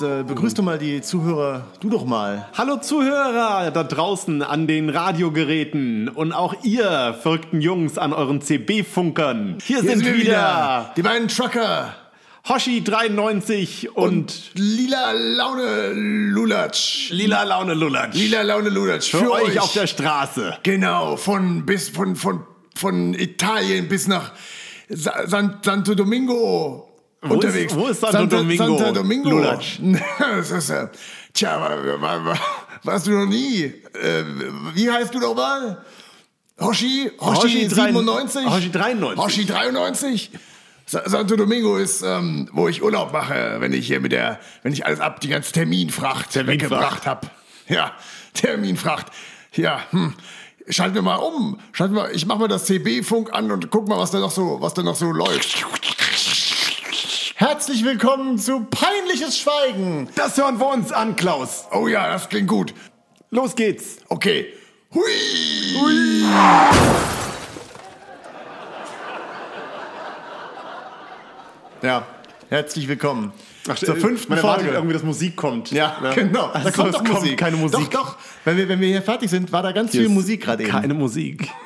Äh, begrüß doch mal die Zuhörer, du doch mal. Hallo Zuhörer da draußen an den Radiogeräten und auch ihr verrückten Jungs an euren CB-Funkern. Hier, Hier sind wir wieder Die beiden Trucker. Hoshi93 und, Lila Laune Lulatsch. Lila Laune Lulatsch. Lila Laune Lulatsch. Für, euch auf der Straße. Genau, von bis von, von, von Italien bis nach Sa San, Santo Domingo Wo unterwegs. Ist, wo ist Santo Domingo? Santo Domingo. Lulatsch. Das ist, äh, tja, wa- wa- wa- warst du noch nie? Äh, wie heißt du noch mal? Hoshi? Hoshi, Hoshi drei- 97? Hoshi 93. Hoshi 93? Sa Santo Domingo ist, ähm, wo ich Urlaub mache, wenn ich hier mit der, wenn ich alles ab, die ganze Terminfracht, Terminfracht. weggebracht habe. Ja, Terminfracht. Ja, hm. Schalten wir mal um. Schalten wir, ich mach mal das CB-Funk an und guck mal, was da noch so, was da noch so läuft. Herzlich willkommen zu Peinliches Schweigen. Das hören wir uns an, Klaus. Oh ja, das klingt gut. Los geht's. Okay. Hui. Ja, herzlich willkommen zur fünften man Folge. irgendwie, dass Musik kommt. Ja, genau. Also, da kommt doch kommt Musik. keine Musik. Doch, doch. Wenn wir, wenn wir hier fertig sind, war da ganz viel Hier ist Musik gerade eben. Keine Musik.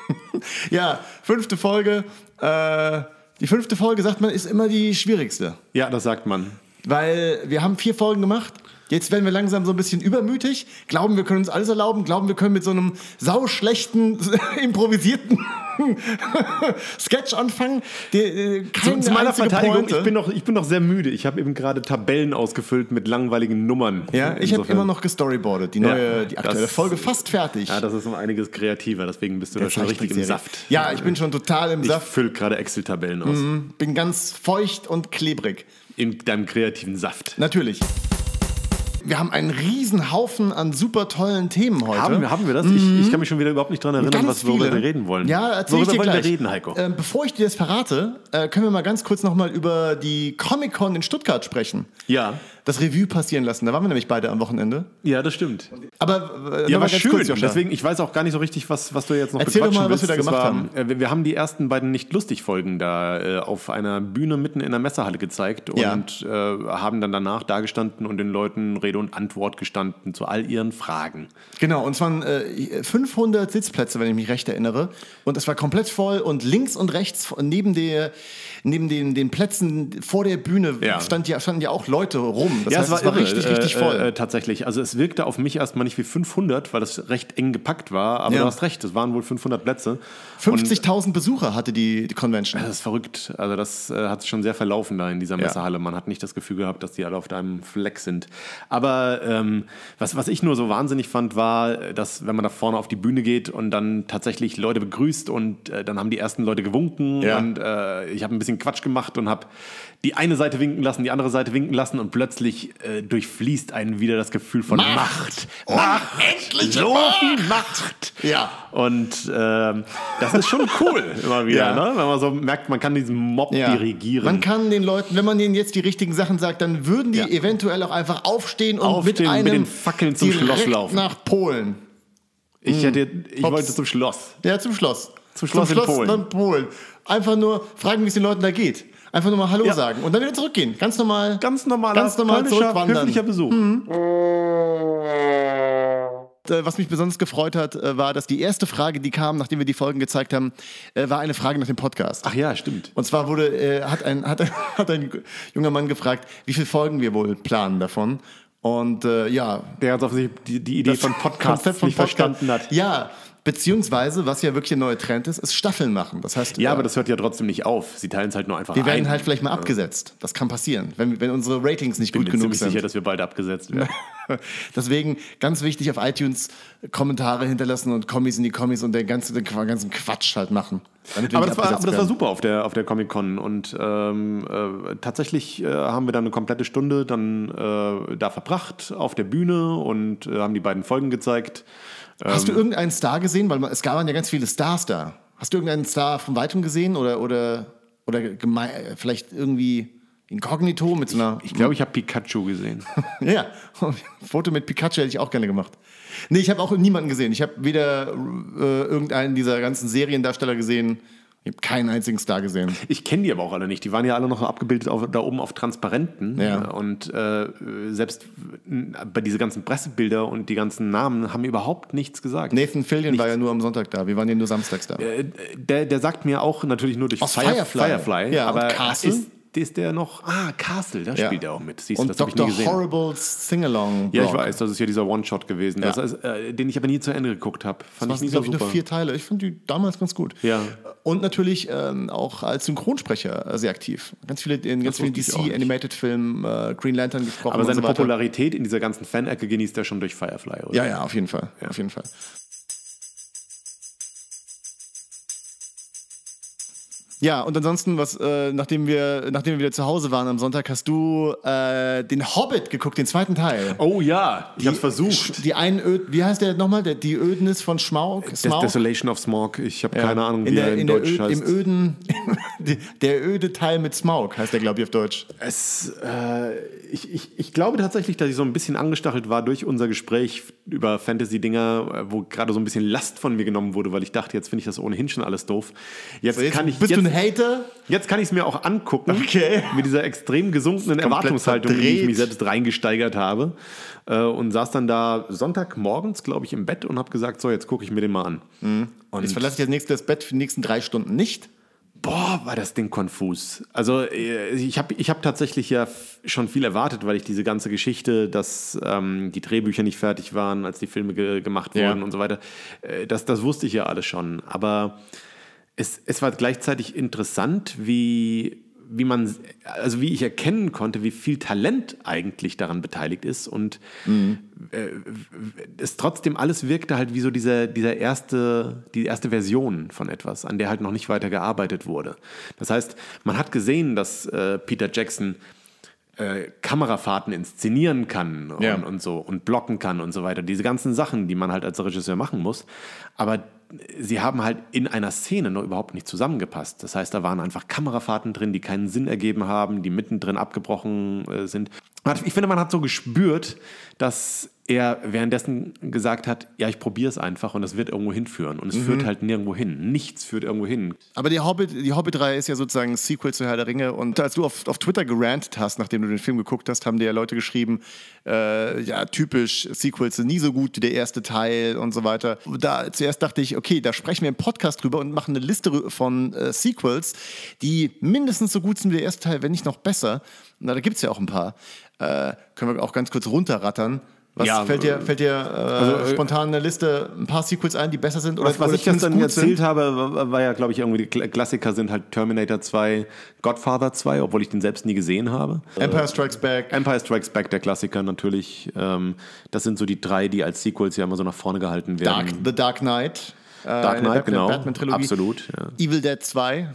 Ja, fünfte Folge. Äh, die fünfte Folge, sagt man, ist immer die schwierigste. Ja, das sagt man. Weil wir haben vier Folgen gemacht. Jetzt werden wir langsam so ein bisschen übermütig, glauben, wir können uns alles erlauben, glauben, wir können mit so einem sauschlechten, improvisierten Sketch anfangen. Der, äh, Zu, zu meiner Verteidigung, Pointe. ich bin, noch, ich bin noch sehr müde. Ich habe eben gerade Tabellen ausgefüllt mit langweiligen Nummern. ja, ich habe immer noch gestoryboardet. Die neue, Ja, die aktuelle das- Folge fast fertig. Ja, das ist um einiges kreativer, deswegen bist du da schon richtig im. Saft. Ja, ich bin schon total im Ich Saft. fülle gerade Excel-Tabellen aus. Bin ganz feucht und klebrig. In deinem kreativen Saft. Natürlich. Wir haben einen riesen Haufen an super tollen Themen heute. Haben wir, haben wir das? Ich, ich kann mich schon wieder überhaupt nicht daran erinnern, Ganz was, worüber viele. wir reden wollen. Ja, erzähl worüber ich dir wollen gleich. wir reden, Heiko? Ähm, bevor ich dir das verrate, äh, können wir mal ganz kurz nochmal über die Comic-Con in Stuttgart sprechen. ja. Das Revue passieren lassen. Da waren wir nämlich beide am Wochenende. ja, das stimmt. Aber äh, Ja, war schön. Deswegen, ich weiß auch gar nicht so richtig, was, was du jetzt noch Erzähl doch bequatschen mal, was wir willst. da gemacht war, äh, wir, wir haben die ersten beiden Nicht-Lustig-Folgen da äh, auf einer Bühne mitten in der Messehalle gezeigt Ja. und äh, haben dann danach dagestanden und den Leuten Rede und Antwort gestanden zu all ihren Fragen. Genau, und es waren äh, 500 Sitzplätze, wenn ich mich recht erinnere. Und es war komplett voll und links und rechts neben, der, neben den, den Plätzen vor der Bühne Ja. stand ja, standen ja auch Leute rum. Das ja, heißt, es war, irre, richtig, richtig äh, voll. Äh, tatsächlich. Also es wirkte auf mich erstmal nicht wie 500, weil das recht eng gepackt war. Aber Ja. du hast recht, es waren wohl 500 Plätze. 50.000 Besucher hatte die, die Convention. Das ist verrückt. Also das äh, hat sich schon sehr verlaufen da in dieser Messehalle. Man hat nicht das Gefühl gehabt, dass die alle auf einem Fleck sind. Aber ähm, was, was ich nur so wahnsinnig fand, war, dass wenn man da vorne auf die Bühne geht und dann tatsächlich Leute begrüßt und äh, dann haben die ersten Leute gewunken und äh, ich habe ein bisschen Quatsch gemacht und habe die eine Seite winken lassen, die andere Seite winken lassen und plötzlich äh, durchfließt einen wieder das Gefühl von Macht. Macht. Unendliche So viel Macht. Ja. Und ähm, das ist schon cool immer wieder, Ja. ne? wenn man so merkt, man kann diesen Mob Ja. dirigieren. Man kann den Leuten, wenn man denen jetzt die richtigen Sachen sagt, dann würden die Ja. eventuell auch einfach aufstehen und Aufstehen, mit einem mit den Fackeln zum Schloss laufen. nach Polen. ich hätte, ich Hops. wollte zum Schloss. Ja, zum Schloss. Zum Schloss in Polen. dann Polen. Einfach nur fragen, wie es den Leuten da geht. Einfach nur mal Hallo Ja. sagen und dann wieder zurückgehen. Ganz normal. Ganz normaler, Ganz normal zurückwandern. höflicher Besuch. Äh, Was mich besonders gefreut hat, äh, war, dass die erste Frage, die kam, nachdem wir die Folgen gezeigt haben, äh, war eine Frage nach dem Podcast. Ach ja, stimmt. Und zwar wurde, äh, hat, ein, hat, ein, hat ein junger Mann gefragt, wie viele Folgen wir wohl planen davon. Und äh, ja, Der hat offensichtlich die, die Idee von Podcasts Konzept von nicht Podcast. verstanden hat. Ja, beziehungsweise, was ja wirklich ein neuer Trend ist, ist Staffeln machen. Das heißt, Ja, äh, aber das hört ja trotzdem nicht auf. Sie teilen es halt nur einfach wir ein. werden halt vielleicht mal abgesetzt. Das kann passieren, wenn, wenn unsere Ratings nicht Ich bin gut mir genug sind. sicher, dass wir bald abgesetzt werden. Deswegen ganz wichtig auf iTunes Kommentare hinterlassen und Kommis in die Kommis und den ganzen, den ganzen Quatsch halt machen. Damit wir Aber das, war, aber das war super auf der, auf der Comic-Con und ähm, äh, tatsächlich äh, haben wir dann eine komplette Stunde dann äh, da verbracht auf der Bühne und äh, haben die beiden Folgen gezeigt. Hast Ähm. du irgendeinen Star gesehen? Weil es waren ja ganz viele Stars da. Hast du irgendeinen Star von weitem gesehen oder, oder, oder vielleicht irgendwie inkognito mit so einer. Ich glaube, ich habe Pikachu gesehen. Ja, Foto mit Pikachu hätte ich auch gerne gemacht. Nee, ich habe auch niemanden gesehen. Ich habe weder äh, irgendeinen dieser ganzen Seriendarsteller gesehen. Ich habe keinen einzigen Star gesehen. Ich kenne die aber auch alle nicht. Die waren ja alle noch abgebildet auf, da oben auf Transparenten. Ja. Und äh, selbst bei diese ganzen Pressebilder und die ganzen Namen haben überhaupt nichts gesagt. Nathan Fillion war ja nur am Sonntag da. Wir waren ja nur samstags da. Äh, der, der sagt mir auch natürlich nur durch Aus Firefly. Firefly Ja, aber Castle? ist, ist der noch. Ah, Castle, da Ja. spielt er auch mit. Siehst du, Und das habe ich Dr. Horrible's Singalong. Ja, ich weiß, das ist ja dieser One-Shot gewesen, Ja. das äh, den ich aber nie zu Ende geguckt habe. Fand Das ich nie so glaube ich, super. nur vier Teile. Ich fand die damals ganz gut. Ja. Und natürlich ähm, auch als Synchronsprecher äh, sehr aktiv. Ganz viele in ganz vielen. DC-Animated-Filmen, äh, Green Lantern gesprochen aber seine so. Popularität in dieser ganzen Fan-Ecke genießt er schon durch Firefly, oder? Ja, ja, auf jeden Fall. Auf jeden Fall. Ja, und ansonsten, was, äh, nachdem, wir, nachdem wir wieder zu Hause waren am Sonntag, hast du äh, den Hobbit geguckt, den zweiten Teil. Oh ja, ich hab's versucht. Die Einöd, wie heißt der nochmal? Der, die Ödnis von Schmaug? Des Smaug? Desolation of Smog. Ich habe Ja. keine Ahnung, wie in der, er in, in Deutsch Öd, heißt. Im öden, der öde Teil mit Smaug heißt der, glaube ich, auf Deutsch. Es, äh, ich, ich, ich glaube tatsächlich, dass ich so ein bisschen angestachelt war durch unser Gespräch über Fantasy-Dinger, äh, wo gerade so ein bisschen Last von mir genommen wurde, weil ich dachte, jetzt finde ich das ohnehin schon alles doof. Jetzt, So, jetzt kann ich bist jetzt, du ein Hater? Jetzt kann ich es mir auch angucken. Okay. Mit dieser extrem gesunkenen Erwartungshaltung, in die ich verdreht. mich selbst reingesteigert habe. Äh, und saß dann da Sonntagmorgens, glaube ich, im Bett und habe gesagt: So, jetzt gucke ich mir den mal an. Mhm. Und Jetzt verlasse ich das nächste Bett für die nächsten drei Stunden nicht. Boah, war das Ding konfus. Also äh, ich habe ich hab tatsächlich ja schon viel erwartet, weil ich diese ganze Geschichte, dass ähm, die Drehbücher nicht fertig waren, als die Filme ge gemacht Ja. wurden und so weiter, äh, das, das wusste ich ja alles schon. Aber es, es war gleichzeitig interessant, wie, wie man, also wie ich erkennen konnte, wie viel Talent eigentlich daran beteiligt ist und äh, es trotzdem alles wirkte halt wie so dieser, dieser erste, die erste Version von etwas, an der halt noch nicht weiter gearbeitet wurde. Das heißt, man hat gesehen, dass äh, Peter Jackson äh, Kamerafahrten inszenieren kann und, Ja. und so und blocken kann und so weiter. Diese ganzen Sachen, die man halt als Regisseur machen muss. Aber sie haben halt in einer Szene noch überhaupt nicht zusammengepasst. Das heißt, da waren einfach Kamerafahrten drin, die keinen Sinn ergeben haben, die mittendrin abgebrochen äh, sind. Ich finde, man hat so gespürt, dass er währenddessen gesagt hat, ja, ich probiere es einfach und es wird irgendwo hinführen. Und es führt halt nirgendwo hin. Nichts führt irgendwo hin. Aber die Hobbit, die Hobbit-Reihe ist ja sozusagen ein Sequel zu Herr der Ringe. Und als du auf, auf Twitter gerantet hast, nachdem du den Film geguckt hast, haben dir ja Leute geschrieben, äh, ja, typisch, Sequels sind nie so gut wie der erste Teil und so weiter. Da zuerst dachte ich, okay, da sprechen wir im Podcast drüber und machen eine Liste von äh, Sequels, die mindestens so gut sind wie der erste Teil, wenn nicht noch besser. Na, da gibt es ja auch ein paar. Äh, können wir auch ganz kurz runterrattern. Was Ja, fällt dir, äh, fällt dir äh, äh, spontan in der Liste ein paar Sequels ein, die besser sind? Oder, Was, was ich zumindest gut erzählt sind? habe, war, ja, glaube ich, irgendwie die Kla- Klassiker sind halt Terminator 2, Godfather 2, obwohl ich den selbst nie gesehen habe. Empire Strikes Back. Empire Strikes Back, der Klassiker natürlich. Ähm, das sind so die drei, die als Sequels ja immer so nach vorne gehalten Dark, werden. The Dark Knight. Äh, Dark Knight, genau. Batman-Trilogie. Absolut. Ja. Evil Dead 2.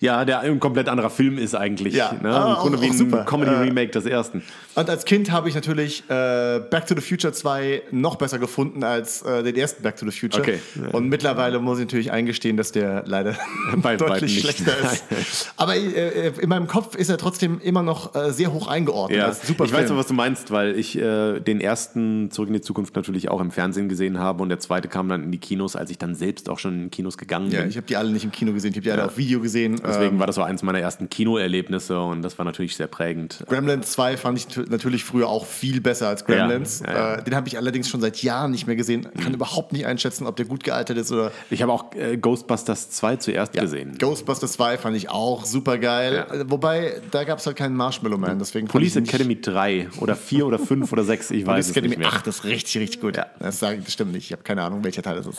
ja, der ein komplett anderer Film ist eigentlich. Ja. Ne? Ah, Im Grunde auch- wie ein super. Comedy-Remake des ersten. Und als Kind habe ich natürlich äh, Back to the Future 2 noch besser gefunden als äh, den ersten Back to the Future. Okay. Und mittlerweile muss ich natürlich eingestehen, dass der leider deutlich schlechter ist. Aber äh, in meinem Kopf ist er trotzdem immer noch äh, sehr hoch eingeordnet. Ja, super ich weiß Film. noch, was du meinst, weil ich äh, den ersten Zurück in die Zukunft natürlich auch im Fernsehen gesehen habe und der zweite kam dann in die Kinos, als ich dann selbst auch schon in Kinos gegangen Ja, bin. ich habe die alle nicht im Kino gesehen, ich habe die alle auf Video gesehen. Deswegen Ähm, war das so eins meiner ersten Kinoerlebnisse und das war natürlich sehr prägend. Gremlins 2 fand ich natürlich früher auch viel besser als Gremlins. Ja, ja, ja. Äh, den habe ich allerdings schon seit Jahren nicht mehr gesehen. Kann überhaupt nicht einschätzen, ob der gut gealtert ist oder. Ich habe auch äh, Ghostbusters 2 zuerst gesehen. Ghostbusters 2 fand ich auch super geil. Ja. Äh, Wobei, da gab es halt keinen Marshmallow Man. Deswegen Police Academy 3 oder 4 oder 5 oder 6, ich weiß Police es Academy nicht mehr. 8 ist richtig, richtig gut. Ja. Das, sag, das stimmt nicht. Ich habe keine Ahnung, welcher Teil das ist.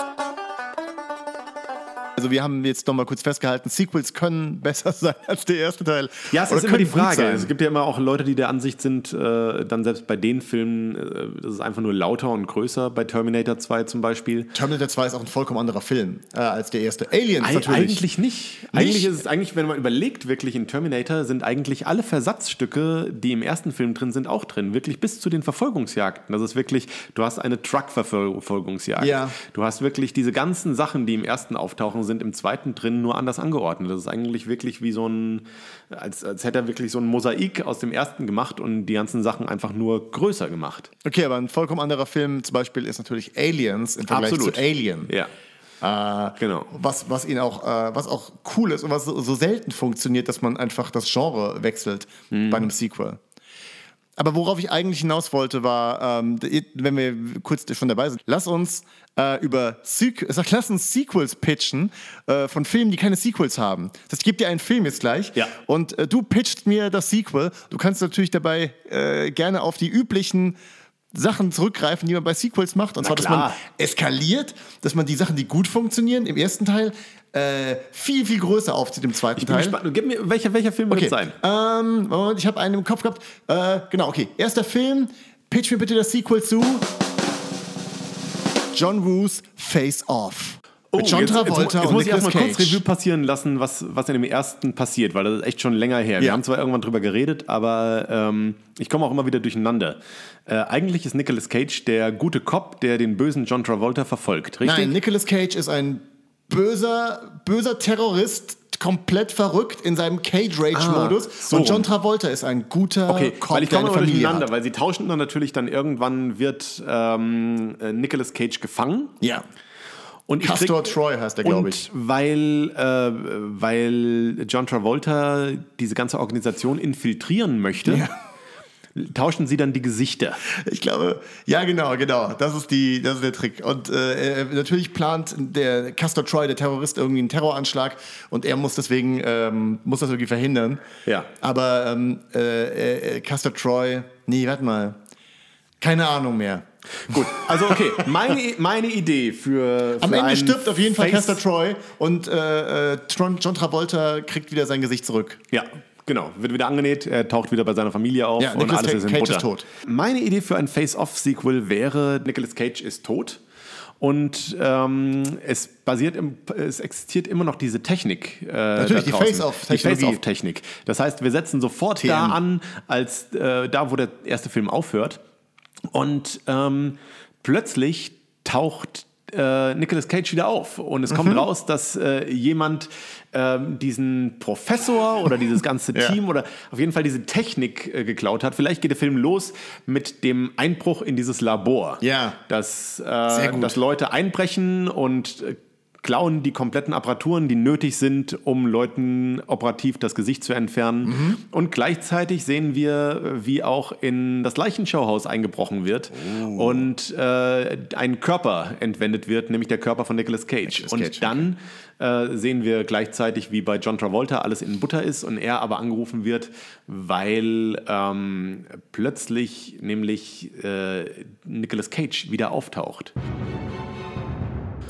Also wir haben jetzt noch mal kurz festgehalten, Sequels können besser sein als der erste Teil. Ja, es Oder ist immer die Frage. Es gibt ja immer auch Leute, die der Ansicht sind, äh, dann selbst bei den Filmen, äh, das ist einfach nur lauter und größer, bei Terminator 2 zum Beispiel. Terminator 2 ist auch ein vollkommen anderer Film äh, als der erste. Aliens Eig natürlich. Eigentlich nicht. Eigentlich ist es eigentlich, wenn man überlegt, wirklich in Terminator sind eigentlich alle Versatzstücke, die im ersten Film drin sind, auch drin. Wirklich bis zu den Verfolgungsjagden. Das ist wirklich, du hast eine Truck-Verfolgungsjagd. Ja. Du hast wirklich diese ganzen Sachen, die im ersten auftauchen, sind im zweiten drin nur anders angeordnet. Das ist eigentlich wirklich wie so ein, als, als hätte er wirklich so ein Mosaik aus dem ersten gemacht und die ganzen Sachen einfach nur größer gemacht. Okay, aber ein vollkommen anderer Film zum Beispiel ist natürlich Aliens im Vergleich Absolut. zu Alien. Ja. Äh, Genau. Was, was ihn auch, äh, was auch cool ist und was so, so selten funktioniert, dass man einfach das Genre wechselt Mhm. bei einem Sequel. Aber worauf ich eigentlich hinaus wollte, war, ähm, wenn wir kurz schon dabei sind, lass uns äh, über Sequ sag, lass uns Sequels pitchen äh, von Filmen, die keine Sequels haben. Das heißt, ich gebe dir einen Film jetzt gleich Ja. und äh, du pitchst mir das Sequel. Du kannst natürlich dabei äh, gerne auf die üblichen Sachen zurückgreifen, die man bei Sequels macht. Und Na zwar, dass klar. man eskaliert, dass man die Sachen, die gut funktionieren, im ersten Teil äh, viel, viel größer aufzieht im zweiten Ich bin Teil. gespannt. Gib mir, welcher, welcher Film wird Okay. es sein? Ähm, Moment, ich habe einen im Kopf gehabt. Äh, genau, okay. Erster Film. Pitch mir bitte das Sequel zu John Woos Face Off. Mit John Oh, jetzt, Travolta jetzt, jetzt und muss ich erstmal kurz. Revue passieren lassen, was, was in dem ersten passiert, weil das ist echt schon länger her. Wir Ja. haben zwar irgendwann drüber geredet, aber ähm, ich komme auch immer wieder durcheinander. Äh, eigentlich ist Nicolas Cage der gute Cop, der den bösen John Travolta verfolgt, richtig? Nein, Nicolas Cage ist ein böser, böser Terrorist, komplett verrückt in seinem Cage-Rage-Modus. Ah, so und John. Travolta ist ein guter Okay, Cop, weil ich komme immer durcheinander, weil sie tauschen dann natürlich dann irgendwann wird ähm, äh, Nicolas Cage gefangen Ja. Und ich Castor krieg- Troy heißt er, glaube ich. weil, äh, weil John Travolta diese ganze Organisation infiltrieren möchte, Ja. tauschen sie dann die Gesichter. Ich glaube, ja, genau, genau. Das ist, die, das ist der Trick. Und äh, äh, natürlich plant der Castor Troy, der Terrorist, irgendwie einen Terroranschlag und er muss deswegen ähm, muss das irgendwie verhindern. Ja. Aber ähm, äh, äh, Castor Troy, nee, warte mal. Keine Ahnung mehr. Gut, also okay, meine, meine Idee für, für Am Ende stirbt auf jeden Fall Face- Castor Troy und äh, äh, Tron- John Travolta kriegt wieder sein Gesicht zurück. Ja, genau. Wird wieder angenäht, er taucht wieder bei seiner Familie auf Ja, und Nicolas alles ist in Cage Butter. ist tot. Meine Idee für ein Face-Off-Sequel wäre, Nicolas Cage ist tot. Und ähm, es basiert, im, es existiert immer noch diese Technik. Äh, Natürlich, die draußen. Face-Off-Technologie. Die Face-Off-Technik. Das heißt, wir setzen sofort TM. da an, als äh, da, wo der erste Film aufhört. Und ähm, plötzlich taucht äh, Nicolas Cage wieder auf und es Mhm. kommt raus, dass äh, jemand ähm, diesen Professor oder dieses ganze Ja. Team oder auf jeden Fall diese Technik äh, geklaut hat. Vielleicht geht der Film los mit dem Einbruch in dieses Labor. Ja. Dass, äh, dass Leute einbrechen und äh, klauen die kompletten Apparaturen, die nötig sind, um Leuten operativ das Gesicht zu entfernen. Mhm. Und gleichzeitig sehen wir, wie auch in das Leichenschauhaus eingebrochen wird Oh. und äh, ein Körper entwendet wird, nämlich der Körper von Nicolas Cage. Nicolas und Cage, dann äh, sehen wir gleichzeitig, wie bei John Travolta alles in Butter ist und er aber angerufen wird, weil ähm, plötzlich nämlich äh, Nicolas Cage wieder auftaucht.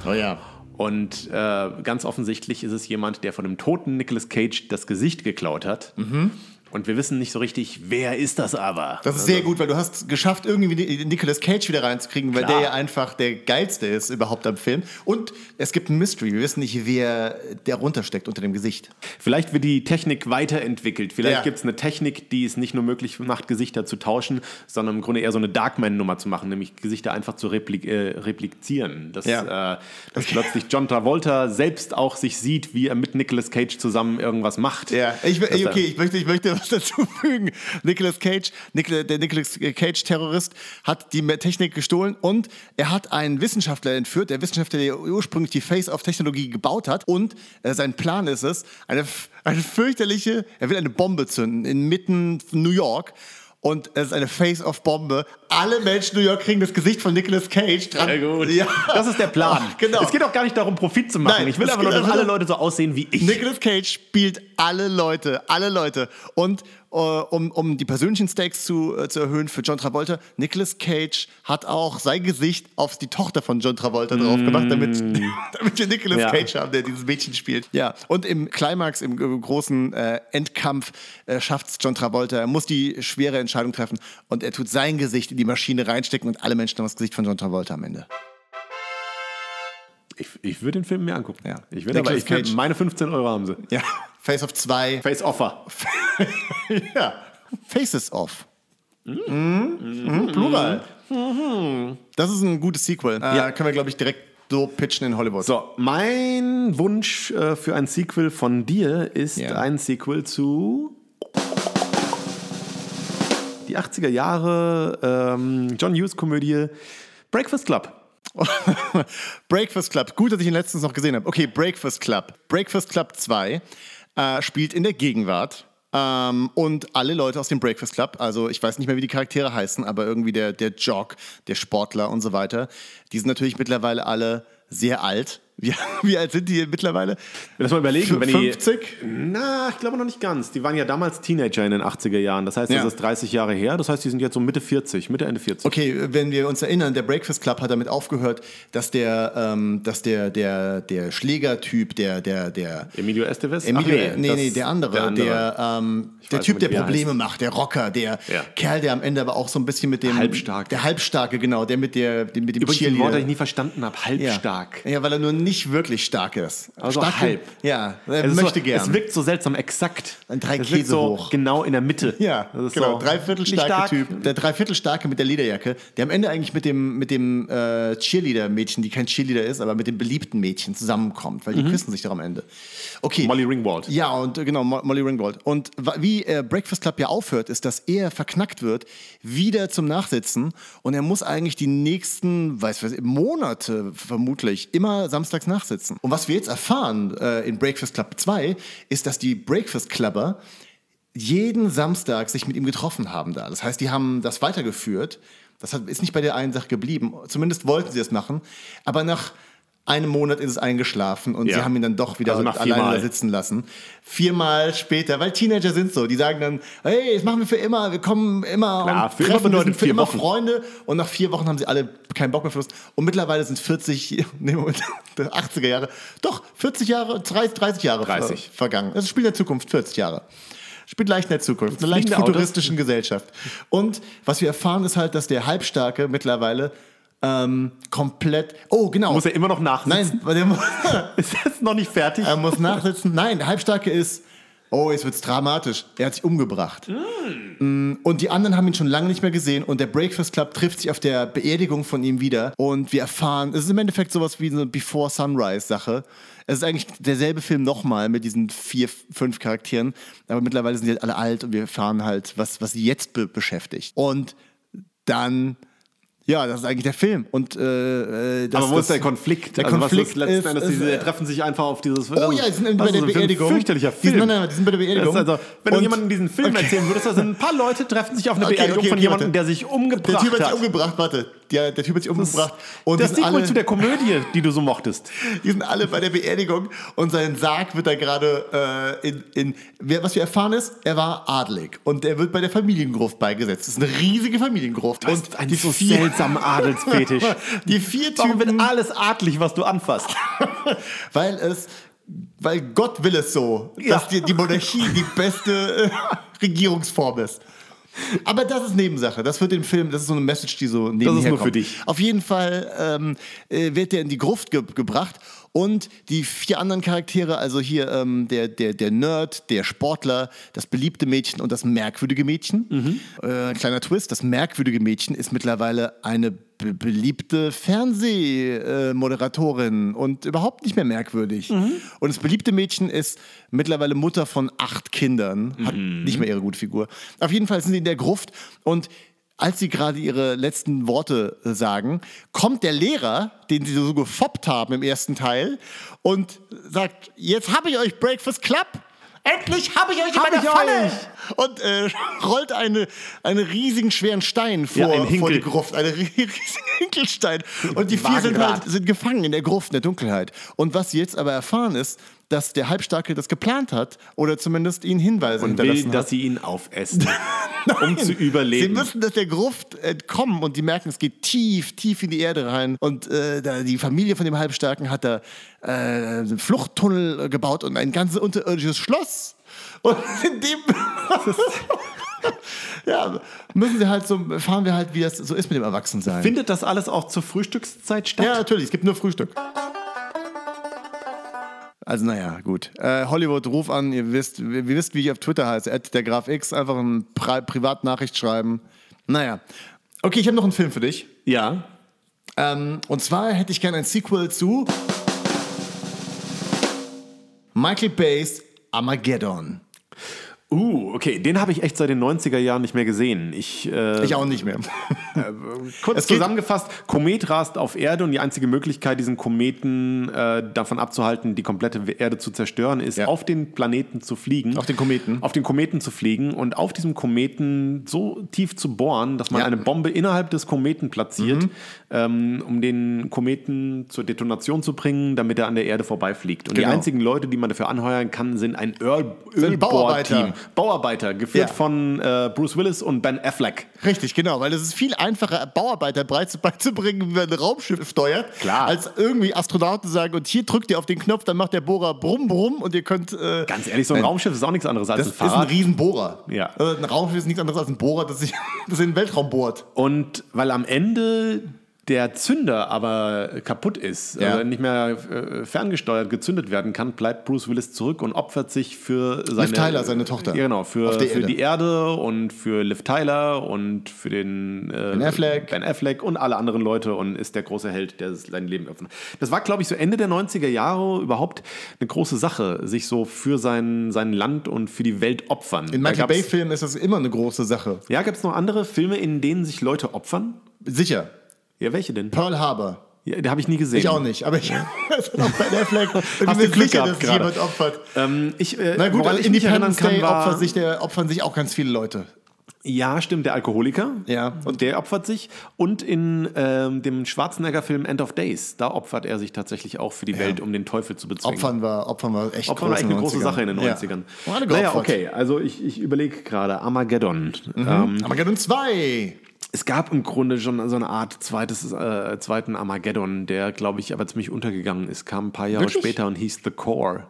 Oh ja. Und äh, ganz offensichtlich ist es jemand, der von dem toten Nicolas Cage das Gesicht geklaut hat. Mhm. Und wir wissen nicht so richtig, wer ist das aber? Das ist sehr gut, weil du hast geschafft, irgendwie Nicolas Cage wieder reinzukriegen, weil Klar. der ja einfach der geilste ist überhaupt am Film. Und es gibt ein Mystery. Wir wissen nicht, wer der runtersteckt unter dem Gesicht. Vielleicht wird die Technik weiterentwickelt. Vielleicht Ja. gibt es eine Technik, die es nicht nur möglich macht, Gesichter zu tauschen, sondern im Grunde eher so eine Darkman-Nummer zu machen, nämlich Gesichter einfach zu repli äh, replizieren. Dass, Ja. äh, dass plötzlich John Travolta selbst auch sich sieht, wie er mit Nicolas Cage zusammen irgendwas macht. Ja, ich, okay, ich möchte, ich möchte was dazu fügen. Nicolas Cage, der Nicolas Cage-Terrorist, hat die Technik gestohlen und er hat einen Wissenschaftler entführt, der Wissenschaftler, der ursprünglich die Face-Off-Technologie gebaut hat. Und äh, sein Plan ist es, eine, eine fürchterliche, er will eine Bombe zünden inmitten New York. Und es ist eine Face-Off-Bombe. Alle Menschen in New York kriegen das Gesicht von Nicolas Cage dran. Sehr gut. Ja. Das ist der Plan. Genau. Es geht auch gar nicht darum, Profit zu machen. Nein, ich will geht nur, dass einfach alle Leute so aussehen wie ich. Nicolas Cage spielt alle Leute, alle Leute. Und um, um die persönlichen Stakes zu, äh, zu erhöhen für John Travolta, Nicolas Cage hat auch sein Gesicht auf die Tochter von John Travolta drauf gemacht, damit, damit wir Nicolas Mm. Ja. Cage haben, der dieses Mädchen spielt. Ja, und im Climax, im, äh, großen äh, Endkampf, äh, schafft es John Travolta. Er muss die schwere Entscheidung treffen und er tut sein Gesicht in die Maschine reinstecken und alle Menschen haben das Gesicht von John Travolta am Ende. Ich, ich würde den Film mir angucken. Ja. Ich will aber, ich Cage. meine 15 Euro haben sie. Ja, Face of 2. Face Offer. Ja, Faces Off. Mhm. Plural. Das ist ein gutes Sequel. Äh, Ja. Können wir, glaube ich, direkt so pitchen in Hollywood. So, mein Wunsch äh, für ein Sequel von dir ist Ja. ein Sequel zu die 80er Jahre ähm, John Hughes Komödie Breakfast Club. Breakfast Club. Gut, dass ich ihn letztens noch gesehen habe. Okay, Breakfast Club. Breakfast Club 2 äh, spielt in der Gegenwart. Ähm, und alle Leute aus dem Breakfast Club, also ich weiß nicht mehr, wie die Charaktere heißen, aber irgendwie der, der Jock, der Sportler und so weiter, die sind natürlich mittlerweile alle sehr alt wie, wie alt sind die mittlerweile? Lass mal überlegen, wenn 50? Die, na, ich glaube noch nicht ganz. Die waren ja damals Teenager in den 80er Jahren. Das heißt, das ja. ist 30 Jahre her. Das heißt, die sind jetzt so Mitte 40, Mitte, Ende 40. Okay, wenn wir uns erinnern, der Breakfast Club hat damit aufgehört, dass der, ähm, dass der, der, der Schlägertyp, der, der, der. Emilio Estevez? Emilio, Ach, nee, nee, nee, der andere. Der, andere. der, ähm, der Typ, der Probleme heißt. macht, der Rocker, der ja. Kerl, der am Ende aber auch so ein bisschen mit dem. Halbstark. Der Halbstarke, genau, der mit, der, mit dem Übrigens Cheerleader. Wort, das ich nie verstanden habe. Halbstark. Ja. ja, weil er nur nicht wirklich stark starkes. Also Starke, halb. Ja, er es möchte so, gerne. Es wirkt so seltsam exakt. Ein drei es Käse so hoch. Genau in der Mitte. Ja, genau. So Dreiviertel starke Typ. Der Dreiviertel starke mit der Lederjacke, der am Ende eigentlich mit dem, mit dem äh, Cheerleader-Mädchen, die kein Cheerleader ist, aber mit dem beliebten Mädchen zusammenkommt, weil die mhm. küssen sich doch am Ende. Okay. Molly Ringwald. Ja, und äh, genau, Molly Ringwald. Und wie äh, Breakfast Club ja aufhört, ist, dass er verknackt wird, wieder zum Nachsitzen und er muss eigentlich die nächsten, weiß was, Monate vermutlich immer samstags nachsitzen. Und was wir jetzt erfahren äh, in Breakfast Club 2, ist, dass die Breakfast Clubber jeden Samstag sich mit ihm getroffen haben da. Das heißt, die haben das weitergeführt. Das ist nicht bei der einen Sache geblieben. Zumindest wollten sie es machen. Aber nach einem Monat ist es eingeschlafen und ja. sie haben ihn dann doch wieder also alleine sitzen lassen. Viermal später, weil Teenager sind so, die sagen dann, hey, das machen wir für immer, wir kommen immer Klar, und für treffen, immer für immer Wochen. Freunde und nach vier Wochen haben sie alle keinen Bock mehr für uns und mittlerweile sind 40, nee, Moment, 80er Jahre, doch, 40 Jahre, 30, 30 Jahre 30. vergangen. Das Spiel in der Zukunft, 40 Jahre spielt leicht in der Zukunft, eine leicht futuristischen Gesellschaft. Und was wir erfahren, ist halt, dass der Halbstarke mittlerweile ähm, komplett. Oh, genau. Muss er immer noch nachsitzen? Nein, muss, ist jetzt noch nicht fertig. Er muss nachsitzen. Nein, Halbstarke ist. Oh, jetzt wird's dramatisch. Er hat sich umgebracht. Mm. Und die anderen haben ihn schon lange nicht mehr gesehen. Und der Breakfast Club trifft sich auf der Beerdigung von ihm wieder. Und wir erfahren, es ist im Endeffekt sowas wie eine Before Sunrise-Sache. Es ist eigentlich derselbe Film nochmal mit diesen vier, fünf Charakteren. Aber mittlerweile sind die halt alle alt und wir erfahren halt, was, was sie jetzt be beschäftigt. Und dann ja, das ist eigentlich der Film. Und, äh, äh das, Aber wo ist der Konflikt? Der also Konflikt ist, letzten Endes, ist, die treffen sich einfach auf dieses. Oh ja, die sind bei der so Beerdigung. Ein fürchterlicher Film. Die sind, nein, nein, die sind bei der Beerdigung. Also, wenn und, du jemandem diesen Film okay. erzählen würdest, da sind ein paar Leute treffen sich auf eine okay, Beerdigung okay, von jemandem, der sich umgebracht hat. Der Typ hat sich umgebracht, warte. Der, der Typ hat sich umgebracht. Und das Sequel alle, zu der Komödie, die du so mochtest. Die sind alle bei der Beerdigung und sein Sarg wird da gerade äh, in, in. Was wir erfahren ist, er war adelig und er wird bei der Familiengruft beigesetzt. Das ist eine riesige Familiengruft. Du und ein so seltsamer Adelsfetisch. die vier Typen. Warum wird alles adlig, was du anfasst? Weil es weil Gott will es so, ja. dass die, die Monarchie die beste äh, Regierungsform ist. Aber das ist Nebensache. Das wird den Film, das ist so eine Message, die so nebenher Das ist nur kommt. für dich. Auf jeden Fall ähm, äh, wird der in die Gruft ge gebracht und die vier anderen Charaktere, also hier ähm, der, der, der Nerd, der Sportler, das beliebte Mädchen und das merkwürdige Mädchen. Mhm. Äh, kleiner Twist, das merkwürdige Mädchen ist mittlerweile eine beliebte Fernsehmoderatorin und überhaupt nicht mehr merkwürdig. Mhm. Und das beliebte Mädchen ist mittlerweile Mutter von acht Kindern, hat mhm. nicht mehr ihre gute Figur. Auf jeden Fall sind sie in der Gruft und als sie gerade ihre letzten Worte sagen, kommt der Lehrer, den sie so gefoppt haben im ersten Teil, und sagt: Jetzt habe ich euch Breakfast Club. Endlich habe ich euch in hab meiner Falle! Euch. Und äh, rollt eine, einen riesigen schweren Stein vor, ja, vor die Gruft, einen riesigen Hinkelstein. Und die vier sind, halt, sind gefangen in der Gruft, in der Dunkelheit. Und was sie jetzt aber erfahren ist, dass der Halbstarke das geplant hat oder zumindest ihnen Hinweise und hinterlassen will, dass sie ihn aufessen, um zu überleben. Sie müssen das der Gruft entkommen und die merken, es geht tief, tief in die Erde rein. Und äh, die Familie von dem Halbstarken hat da äh, einen Fluchttunnel gebaut und ein ganzes unterirdisches Schloss. Und in dem ja, müssen sie halt so, fahren wir halt, wie das so ist mit dem Erwachsensein. Findet das alles auch zur Frühstückszeit statt? Ja, natürlich, es gibt nur Frühstück. Also naja, gut. Äh, Hollywood, ruf an, ihr wisst, ihr wisst, wie ich auf Twitter heiße, at der Graf X, einfach eine Pri Privatnachricht schreiben. Naja. Okay, ich habe noch einen Film für dich. Ja. Ähm, und zwar hätte ich gerne ein Sequel zu Michael Bay's Armageddon. Uh, okay, den habe ich echt seit den 90er Jahren nicht mehr gesehen. Ich, äh, Ich auch nicht mehr. kurz Es geht- zusammengefasst, Komet rast auf Erde und die einzige Möglichkeit, diesen Kometen äh, davon abzuhalten, die komplette Erde zu zerstören, ist, Ja. auf den Planeten zu fliegen. Auf den Kometen. Auf den Kometen zu fliegen und auf diesem Kometen so tief zu bohren, dass man Ja. Mhm. eine Bombe innerhalb des Kometen platziert, ähm, um den Kometen zur Detonation zu bringen, damit er an der Erde vorbeifliegt. Und die Genau. einzigen Leute, die man dafür anheuern kann, sind ein Öl Sind Bauarbeiter. Ölbohrteam. Bauarbeiter, geführt Ja. von äh, Bruce Willis und Ben Affleck. Richtig, genau, weil es ist viel einfacher, Bauarbeiter beizubringen, wie man ein Raumschiff steuert, Klar. als irgendwie Astronauten sagen, und hier drückt ihr auf den Knopf, dann macht der Bohrer brumm, brumm und ihr könnt... Äh, Ganz ehrlich, so ein Raumschiff ist auch nichts anderes als das ein ist ein Fahrrad. Riesenbohrer. Ja. Also ein Raumschiff ist nichts anderes als ein Bohrer, das sich das in den Weltraum bohrt. Und weil am Ende der Zünder aber kaputt ist, Ja. also nicht mehr äh, ferngesteuert gezündet werden kann, bleibt Bruce Willis zurück und opfert sich für seine Tyler, seine Tochter. Ja, genau, für, der für Erde. die Erde und für Liv Tyler und für den äh, Ben Affleck. Ben Affleck und alle anderen Leute und ist der große Held, der sein Leben öffnet. Das war, glaube ich, so Ende der 90er Jahre überhaupt eine große Sache, sich so für sein, sein Land und für die Welt opfern. In Michael Bay-Filmen ist das immer eine große Sache. Ja, gibt es noch andere Filme, in denen sich Leute opfern? Sicher. Ja, welche denn? Pearl Harbor. Ja, die habe ich nie gesehen. Ich auch nicht, aber ich ist auch Ben Affleck. Ich Hast bin du Glück sicher, gehabt dass sich gerade. jemand opfert. Ähm, ich, äh, Na gut, woran ich mich erinnern Independence Day war, opfern sich, der, opfern sich auch ganz viele Leute. ja, stimmt, der Alkoholiker. Ja. Und der opfert sich. Und in ähm, dem Schwarzenegger-Film End of Days, da opfert er sich tatsächlich auch für die Welt, um den Teufel zu bezwingen. Opfern war, Opfern war echt Opfern war echt in eine große 90ern. Sache in den Ja. 90ern. Alle Naja, okay, also ich, ich überlege gerade Armageddon. Ähm, Armageddon 2. es gab im Grunde schon so eine Art zweites, äh, zweiten Armageddon, der, glaube ich, aber ziemlich untergegangen ist. Kam ein paar Jahre Wirklich? später und hieß The Core.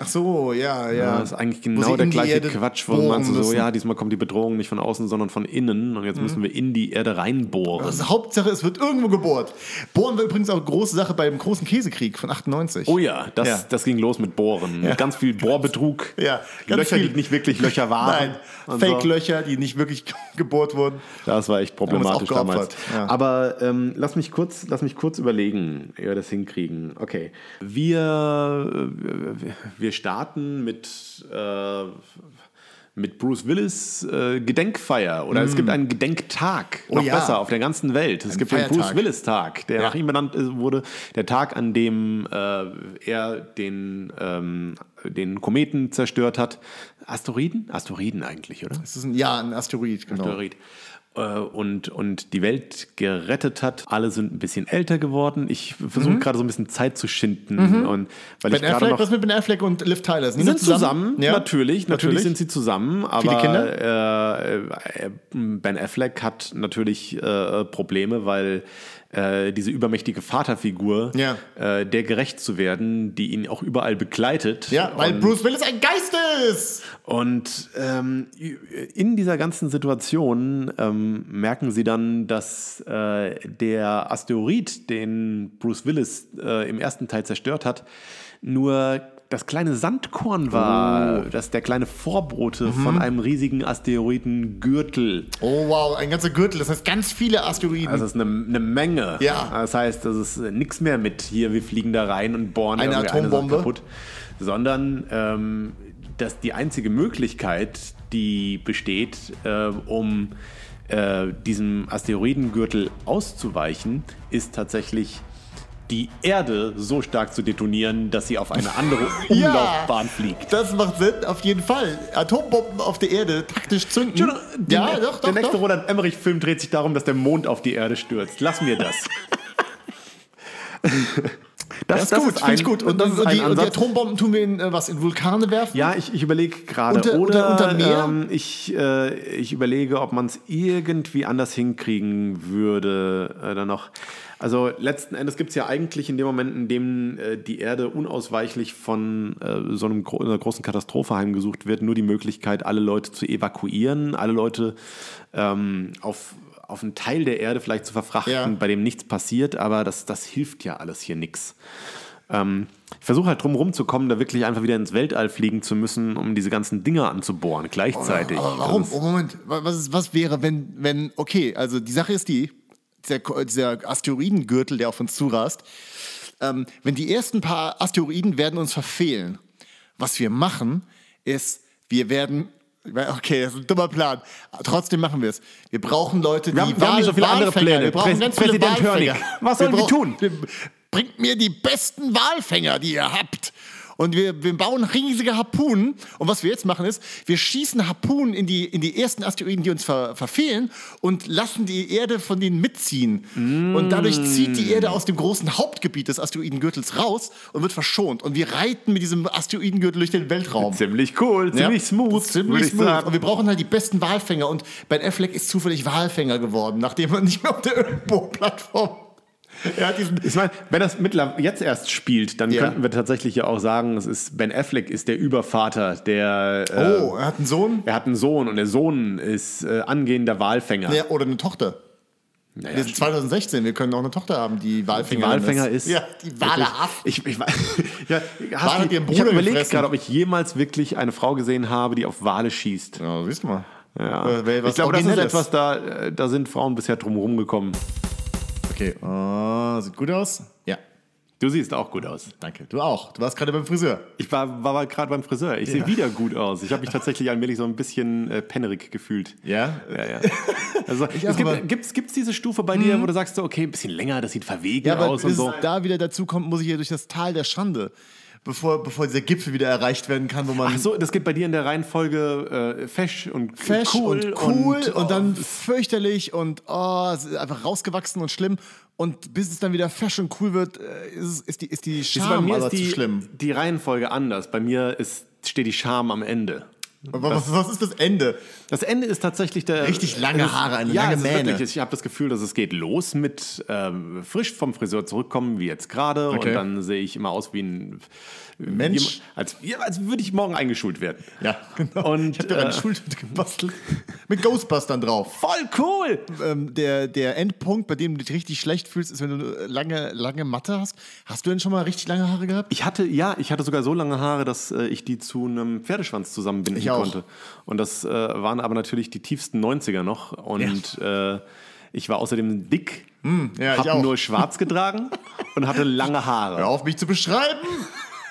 Ach so, ja, ja. Ja, das ist eigentlich genau der gleiche Quatsch, wo man so, müssen. ja, diesmal kommt die Bedrohung nicht von außen, sondern von innen und jetzt müssen wir in die Erde reinbohren. Also Hauptsache, es wird irgendwo gebohrt. Bohren war übrigens auch eine große Sache beim großen Käsekrieg von 98. Oh ja, das, Ja. das ging los mit Bohren. Mit ganz viel Bohrbetrug. Ja, ganz Löcher, viel. die nicht wirklich Löcher waren. Nein. Fake-Löcher, die nicht wirklich gebohrt wurden. Das war echt wir problematisch damals. ja. Aber ähm, lass, mich kurz, lass mich kurz überlegen, wie wir das hinkriegen. Okay. Wir, äh, wir starten mit, äh, mit Bruce Willis äh, Gedenkfeier. Oder es gibt einen Gedenktag. Mm. Oh noch ja. besser, auf der ganzen Welt. Es gibt den Feiertag. Bruce Willis-Tag, der Ja. nach ihm benannt ist- wurde. Der Tag, an dem äh, er den, ähm, den Kometen zerstört hat. Asteroiden? Asteroiden eigentlich, oder? Ist ein, ja, ein Asteroid, genau. Asteroid. Äh, Und, und die Welt gerettet hat. Alle sind ein bisschen älter geworden. Ich versuche gerade so ein bisschen Zeit zu schinden. Und weil ich Ben gerade Affleck, noch was mit Ben Affleck und Liv Tyler? Sie sind zusammen, Ja? natürlich, natürlich sind sie zusammen, aber Kinder? Äh, äh, Ben Affleck hat natürlich äh, Probleme, weil äh, diese übermächtige Vaterfigur, Ja. äh, der gerecht zu werden, die ihn auch überall begleitet. Ja, weil und, Bruce Willis ein Geist ist. und ähm, in dieser ganzen Situation ähm, merken sie dann, dass äh, der Asteroid, den Bruce Willis äh, im ersten Teil zerstört hat, nur das kleine Sandkorn war, das der kleine Vorbote von einem riesigen Asteroidengürtel. Oh wow, ein ganzer Gürtel. Das heißt ganz viele Asteroiden. Also das ist eine, eine Menge. Ja. Das heißt, das ist nichts mehr mit hier, wir fliegen da rein und bohren Eine Atombombe. kaputt. Sondern ähm, dass die einzige Möglichkeit, die besteht, äh, um äh, diesem Asteroidengürtel auszuweichen, ist tatsächlich die Erde so stark zu detonieren, dass sie auf eine andere Umlaufbahn fliegt. Das macht Sinn, auf jeden Fall. Atombomben auf der Erde taktisch zünden. Der, ja, doch, der doch, nächste doch. Roland Emmerich-Film dreht sich darum, dass der Mond auf die Erde stürzt. Lass mir das. Das, ist gut, finde ich gut. Und, das und, ein die, und die. Atombomben tun wir in, äh, was, in Vulkane werfen? Ja, ich, ich überlege gerade. Unter- Oder unter- unter Meer? Ähm, ich, äh, ich überlege, ob man es irgendwie anders hinkriegen würde. Äh, dann noch. Also letzten Endes gibt es ja eigentlich in dem Moment, in dem äh, die Erde unausweichlich von äh, so einem gro einer großen Katastrophe heimgesucht wird, nur die Möglichkeit, alle Leute zu evakuieren, alle Leute ähm, auf, auf einen Teil der Erde vielleicht zu verfrachten, Ja. bei dem nichts passiert, aber das, das hilft ja alles hier nichts. Ähm, ich versuche halt drum rumzukommen, da wirklich einfach wieder ins Weltall fliegen zu müssen, um diese ganzen Dinger anzubohren, gleichzeitig. Aber warum? Oh, Moment. Was, ist, was wäre, wenn, wenn, okay, also die Sache ist die, dieser, dieser Asteroidengürtel, der auf uns zurast, ähm, wenn die ersten paar Asteroiden werden uns verfehlen, was wir machen, ist, wir werden Okay, das ist ein dummer Plan. Trotzdem machen wir es. Wir brauchen Leute, die Wir haben- wir haben nicht so viele andere. Pläne. Wir brauchen Präs- ganz viele Präsident. Hörnig, was sollen wir brauchen- tun? Bringt mir die besten Walfänger, die ihr habt. Und wir, wir bauen riesige Harpunen. Und was wir jetzt machen ist, wir schießen Harpunen in die, in die ersten Asteroiden, die uns ver, verfehlen und lassen die Erde von denen mitziehen. Und dadurch zieht die Erde aus dem großen Hauptgebiet des Asteroidengürtels raus und wird verschont. Und wir reiten mit diesem Asteroidengürtel durch den Weltraum. Ziemlich cool, ziemlich Ja, smooth, Ziemlich smooth. sagen. Und wir brauchen halt die besten Walfänger. Und Ben Affleck ist zufällig Walfänger geworden, nachdem er nicht mehr auf der Ölbohrplattform. Er hat diesen. Ich meine, wenn das mittlerweile jetzt erst spielt, dann Ja. könnten wir tatsächlich ja auch sagen, es ist Ben Affleck ist der Übervater, der äh, Oh, er hat einen Sohn? er hat einen Sohn und der Sohn ist äh, angehender Walfänger. Ja, oder eine Tochter. Naja, Wir sind 2016, wir können auch eine Tochter haben, die die Walfänger Walfänger ist. Ja, die Walehaft. Ich, ich, weiß- ja, hast du, ich habe überlegt gerade, ob ich jemals wirklich eine Frau gesehen habe, die auf Wale schießt. Ja, siehst du mal. Ja. Äh, ich glaube, das ist etwas, da, äh, da sind Frauen bisher drum rumgekommen. Okay, oh, sieht gut aus. Ja, Du siehst auch gut aus. danke. Du auch. Du warst gerade beim Friseur. Ich war, war gerade beim Friseur. Ich sehe wieder gut aus. Ich habe mich tatsächlich allmählich so ein bisschen äh, pennerig gefühlt. Ja? Ja, ja. Also, es gibt gibt's, gibt's diese Stufe bei dir, wo du sagst, so, okay, ein bisschen länger, das sieht verwegen Ja, aber aus und so. da wieder dazu kommt, muss ich hier durch das Tal der Schande, bevor, bevor dieser Gipfel wieder erreicht werden kann, wo man Ach so, das geht bei dir in der Reihenfolge äh, fesch und fesch cool und cool und, oh, dann fürchterlich und oh, einfach rausgewachsen und schlimm. Und bis es dann wieder fesch und cool wird, äh, ist, ist die, ist die Scham aber die, zu schlimm. die Reihenfolge anders. Bei mir ist, steht die Scham am Ende. Aber was, was ist das Ende? Das Ende ist tatsächlich der. Richtig lange ist- Haare, eine ja, lange Mähne. Wirklich, ich habe das Gefühl, dass es geht los mit ähm, frisch vom Friseur zurückkommen, wie jetzt gerade. Okay. Und dann sehe ich immer aus wie ein Mensch. Als, ja, als würde ich morgen eingeschult werden. Ja, genau. Und, ich habe dir eine äh, Schultüte gebastelt. Mit Ghostbustern drauf. Voll cool! Ähm, der, der Endpunkt, bei dem du dich richtig schlecht fühlst, ist, wenn du äh, lange, lange Matte hast. Hast du denn schon mal richtig lange Haare gehabt? Ich hatte, ja, ich hatte sogar so lange Haare, dass äh, ich die zu einem Pferdeschwanz zusammenbinden Ich auch. konnte. Und das äh, waren aber natürlich die tiefsten 90er noch. Und äh, ich war außerdem dick, Hm, ja, habe nur schwarz getragen und hatte lange Haare. Hör auf, mich zu beschreiben!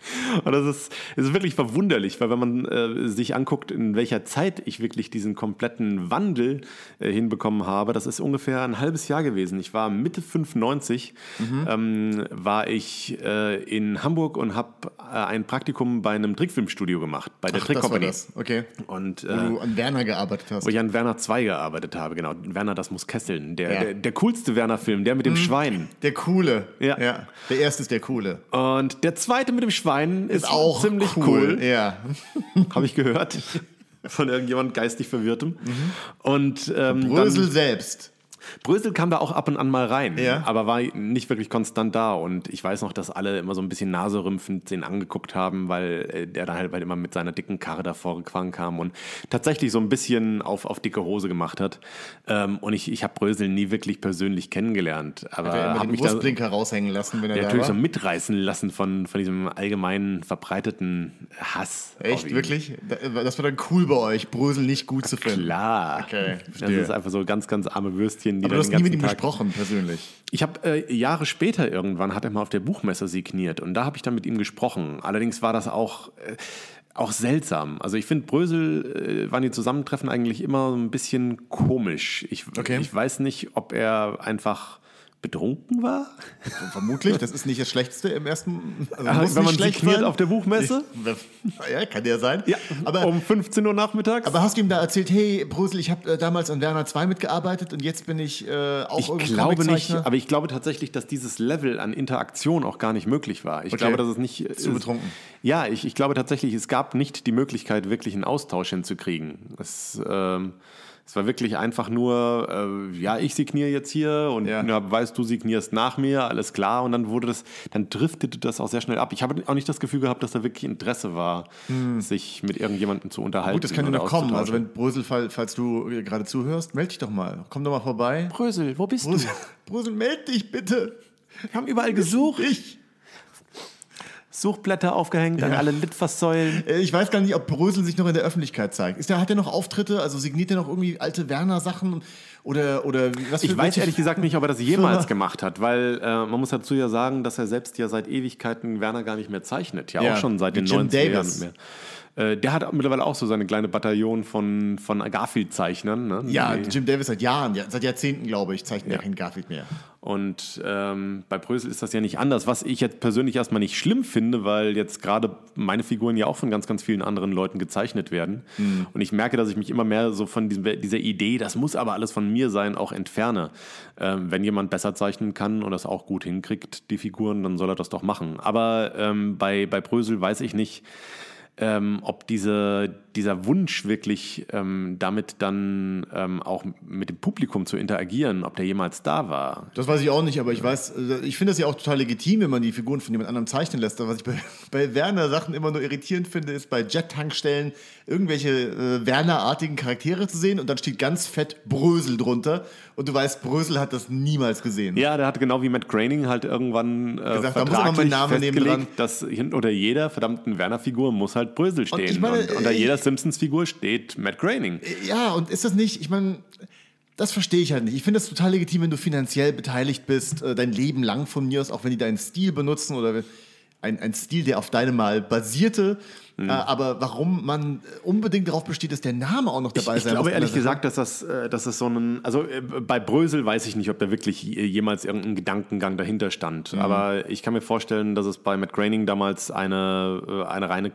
Und das ist, ist wirklich verwunderlich, weil wenn man äh, sich anguckt, in welcher Zeit ich wirklich diesen kompletten Wandel äh, hinbekommen habe, das ist ungefähr ein halbes Jahr gewesen. Ich war Mitte 95, ähm, war ich äh, in Hamburg und habe äh, ein Praktikum bei einem Trickfilmstudio gemacht, bei der Ach, Trick das war Company. das. Okay. Und Wo äh, du an Werner gearbeitet hast. wo ich an Werner 2 gearbeitet habe, genau. Werner, das muss kesseln. Der, Ja. der, der coolste Werner-Film, der mit dem Schwein. Der Coole. Ja. Der erste ist der Coole. Und der zweite mit dem Schwein ist, Auch ziemlich cool. Ja. habe ich gehört. Von irgendjemand geistig Verwirrtem. Und ähm, Brösel dann, selbst. Brösel kam da auch ab und an mal rein, Ja. aber war nicht wirklich konstant da. Und ich weiß noch, dass alle immer so ein bisschen naserümpfend den angeguckt haben, weil äh, der da halt immer mit seiner dicken Karre davor gefahren kam und tatsächlich so ein bisschen auf, auf dicke Hose gemacht hat. Ähm, und ich, ich habe Brösel nie wirklich persönlich kennengelernt. Aber immer habe mich da Brustblinker raushängen lassen, wenn er ja, da natürlich so mitreißen lassen von, von diesem allgemeinen verbreiteten Hass. Echt, wirklich? Da- Das war dann cool bei euch, Brösel nicht gut zu finden. Klar. Okay, das ist einfach so ganz, ganz arme Würstchen, die Aber du hast nie mit ihm Tag gesprochen, persönlich. Ich habe äh, Jahre später irgendwann, hat er mal auf der Buchmesse signiert und da habe ich dann mit ihm gesprochen. Allerdings war das auch, äh, auch seltsam. Also ich finde, Brösel äh, waren die Zusammentreffen eigentlich immer so ein bisschen komisch. Ich, Okay. ich weiß nicht, ob er einfach betrunken war. Vermutlich, das ist nicht das Schlechteste im ersten. Also muss wenn man schlecht signiert auf der Buchmesse? Ja, kann ja sein. Ja, aber, um 15 Uhr nachmittags. aber hast du ihm da erzählt, hey Brösel, ich habe äh, damals an Werner 2 mitgearbeitet und jetzt bin ich äh, auch Ich glaube nicht, aber ich glaube tatsächlich, dass dieses Level an Interaktion auch gar nicht möglich war. Ich Okay. glaube, dass es nicht. Zu betrunken. Ja, ich, ich glaube tatsächlich, es gab nicht die Möglichkeit, wirklich einen Austausch hinzukriegen. Es, ähm, es war wirklich einfach nur, äh, ja, ich signiere jetzt hier und Ja. ja. weißt du signierst nach mir, alles klar. Und dann wurde das, dann driftete das auch sehr schnell ab. Ich habe auch nicht das Gefühl gehabt, dass da wirklich Interesse war, sich mit irgendjemandem zu unterhalten. Hm. Gut, das kann ja oder noch kommen. Also wenn Brösel, fall- falls du gerade zuhörst, melde dich doch mal. Komm doch mal vorbei. Brösel, wo bist Brösel, Brösel melde dich bitte. Wir haben überall gesucht. Ich. Suchblätter aufgehängt an alle Litfaßsäulen. Äh, Ich weiß gar nicht, ob Brösel sich noch in der Öffentlichkeit zeigt. Ist der, hat er noch Auftritte? Also signiert er noch irgendwie alte Werner-Sachen? Oder, oder was Ich weiß ehrlich gesagt nicht, ob er das jemals gemacht hat, weil äh, man muss dazu ja sagen, dass er selbst ja seit Ewigkeiten Werner gar nicht mehr zeichnet. Ja, Ja, auch schon seit den Jim 90er Jahren Davis. mehr. Äh, der hat mittlerweile auch so seine kleine Bataillon von, von Garfield-Zeichnern. Ne? Ja, Jim Davis seit Jahren, ja, seit Jahrzehnten, glaube ich, zeichnet ja Ja. kein Garfield mehr. Und ähm, bei Brösel ist das ja nicht anders, was ich jetzt persönlich erstmal nicht schlimm finde, weil jetzt gerade meine Figuren ja auch von ganz, ganz vielen anderen Leuten gezeichnet werden. Und ich merke, dass ich mich immer mehr so von diesem, dieser Idee, das muss aber alles von mir sein, auch entferne. Ähm, wenn jemand besser zeichnen kann und das auch gut hinkriegt, die Figuren, dann soll er das doch machen. Aber ähm, bei, bei Brösel weiß ich nicht, ähm, ob diese, dieser Wunsch wirklich ähm, damit dann ähm, auch mit dem Publikum zu interagieren, ob der jemals da war. Das weiß ich auch nicht, aber ich weiß, äh, ich finde es ja auch total legitim, wenn man die Figuren von jemand anderem zeichnen lässt. Was ich bei, bei Werner Sachen immer nur irritierend finde, ist bei Jet-Tankstellen irgendwelche äh, Werner-artigen Charaktere zu sehen und dann steht ganz fett Brösel drunter und du weißt, Brösel hat das niemals gesehen. Ja, der hat genau wie Matt Groening halt irgendwann äh, Gesagt, da muss aber mein vertraglich Name neben dran. festgelegt, dass unter jeder verdammten Werner-Figur muss halt Brösel stehen. ich meine, und unter äh, jeder Simpsons-Figur steht Matt Groening. Ja, und ist das nicht, ich meine, das verstehe ich halt nicht. Ich finde es total legitim, wenn du finanziell beteiligt bist, äh, dein Leben lang von mir aus, auch wenn die deinen Stil benutzen oder ein, ein Stil, der auf deinem mal basierte. Mhm. Aber warum man unbedingt darauf besteht, dass der Name auch noch dabei Ich sein glaube muss. ehrlich gesagt, dass das, äh, dass das so ein, also äh, bei Brösel weiß ich nicht, ob da wirklich jemals irgendein Gedankengang dahinter stand. Mhm. Aber ich kann mir vorstellen, dass es bei Matt Groening damals eine, eine reine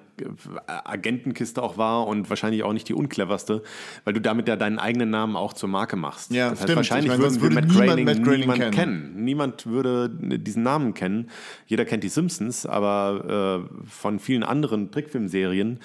Agentenkiste auch war und wahrscheinlich auch nicht die uncleverste, weil du damit ja deinen eigenen Namen auch zur Marke machst. Ja, das heißt, stimmt. wahrscheinlich Ich meine, würden wir würde Matt niemand Groening, Matt Groening niemand kennen. kennen. Niemand würde diesen Namen kennen. Jeder kennt die Simpsons, aber äh, von vielen anderen Trickfilmserien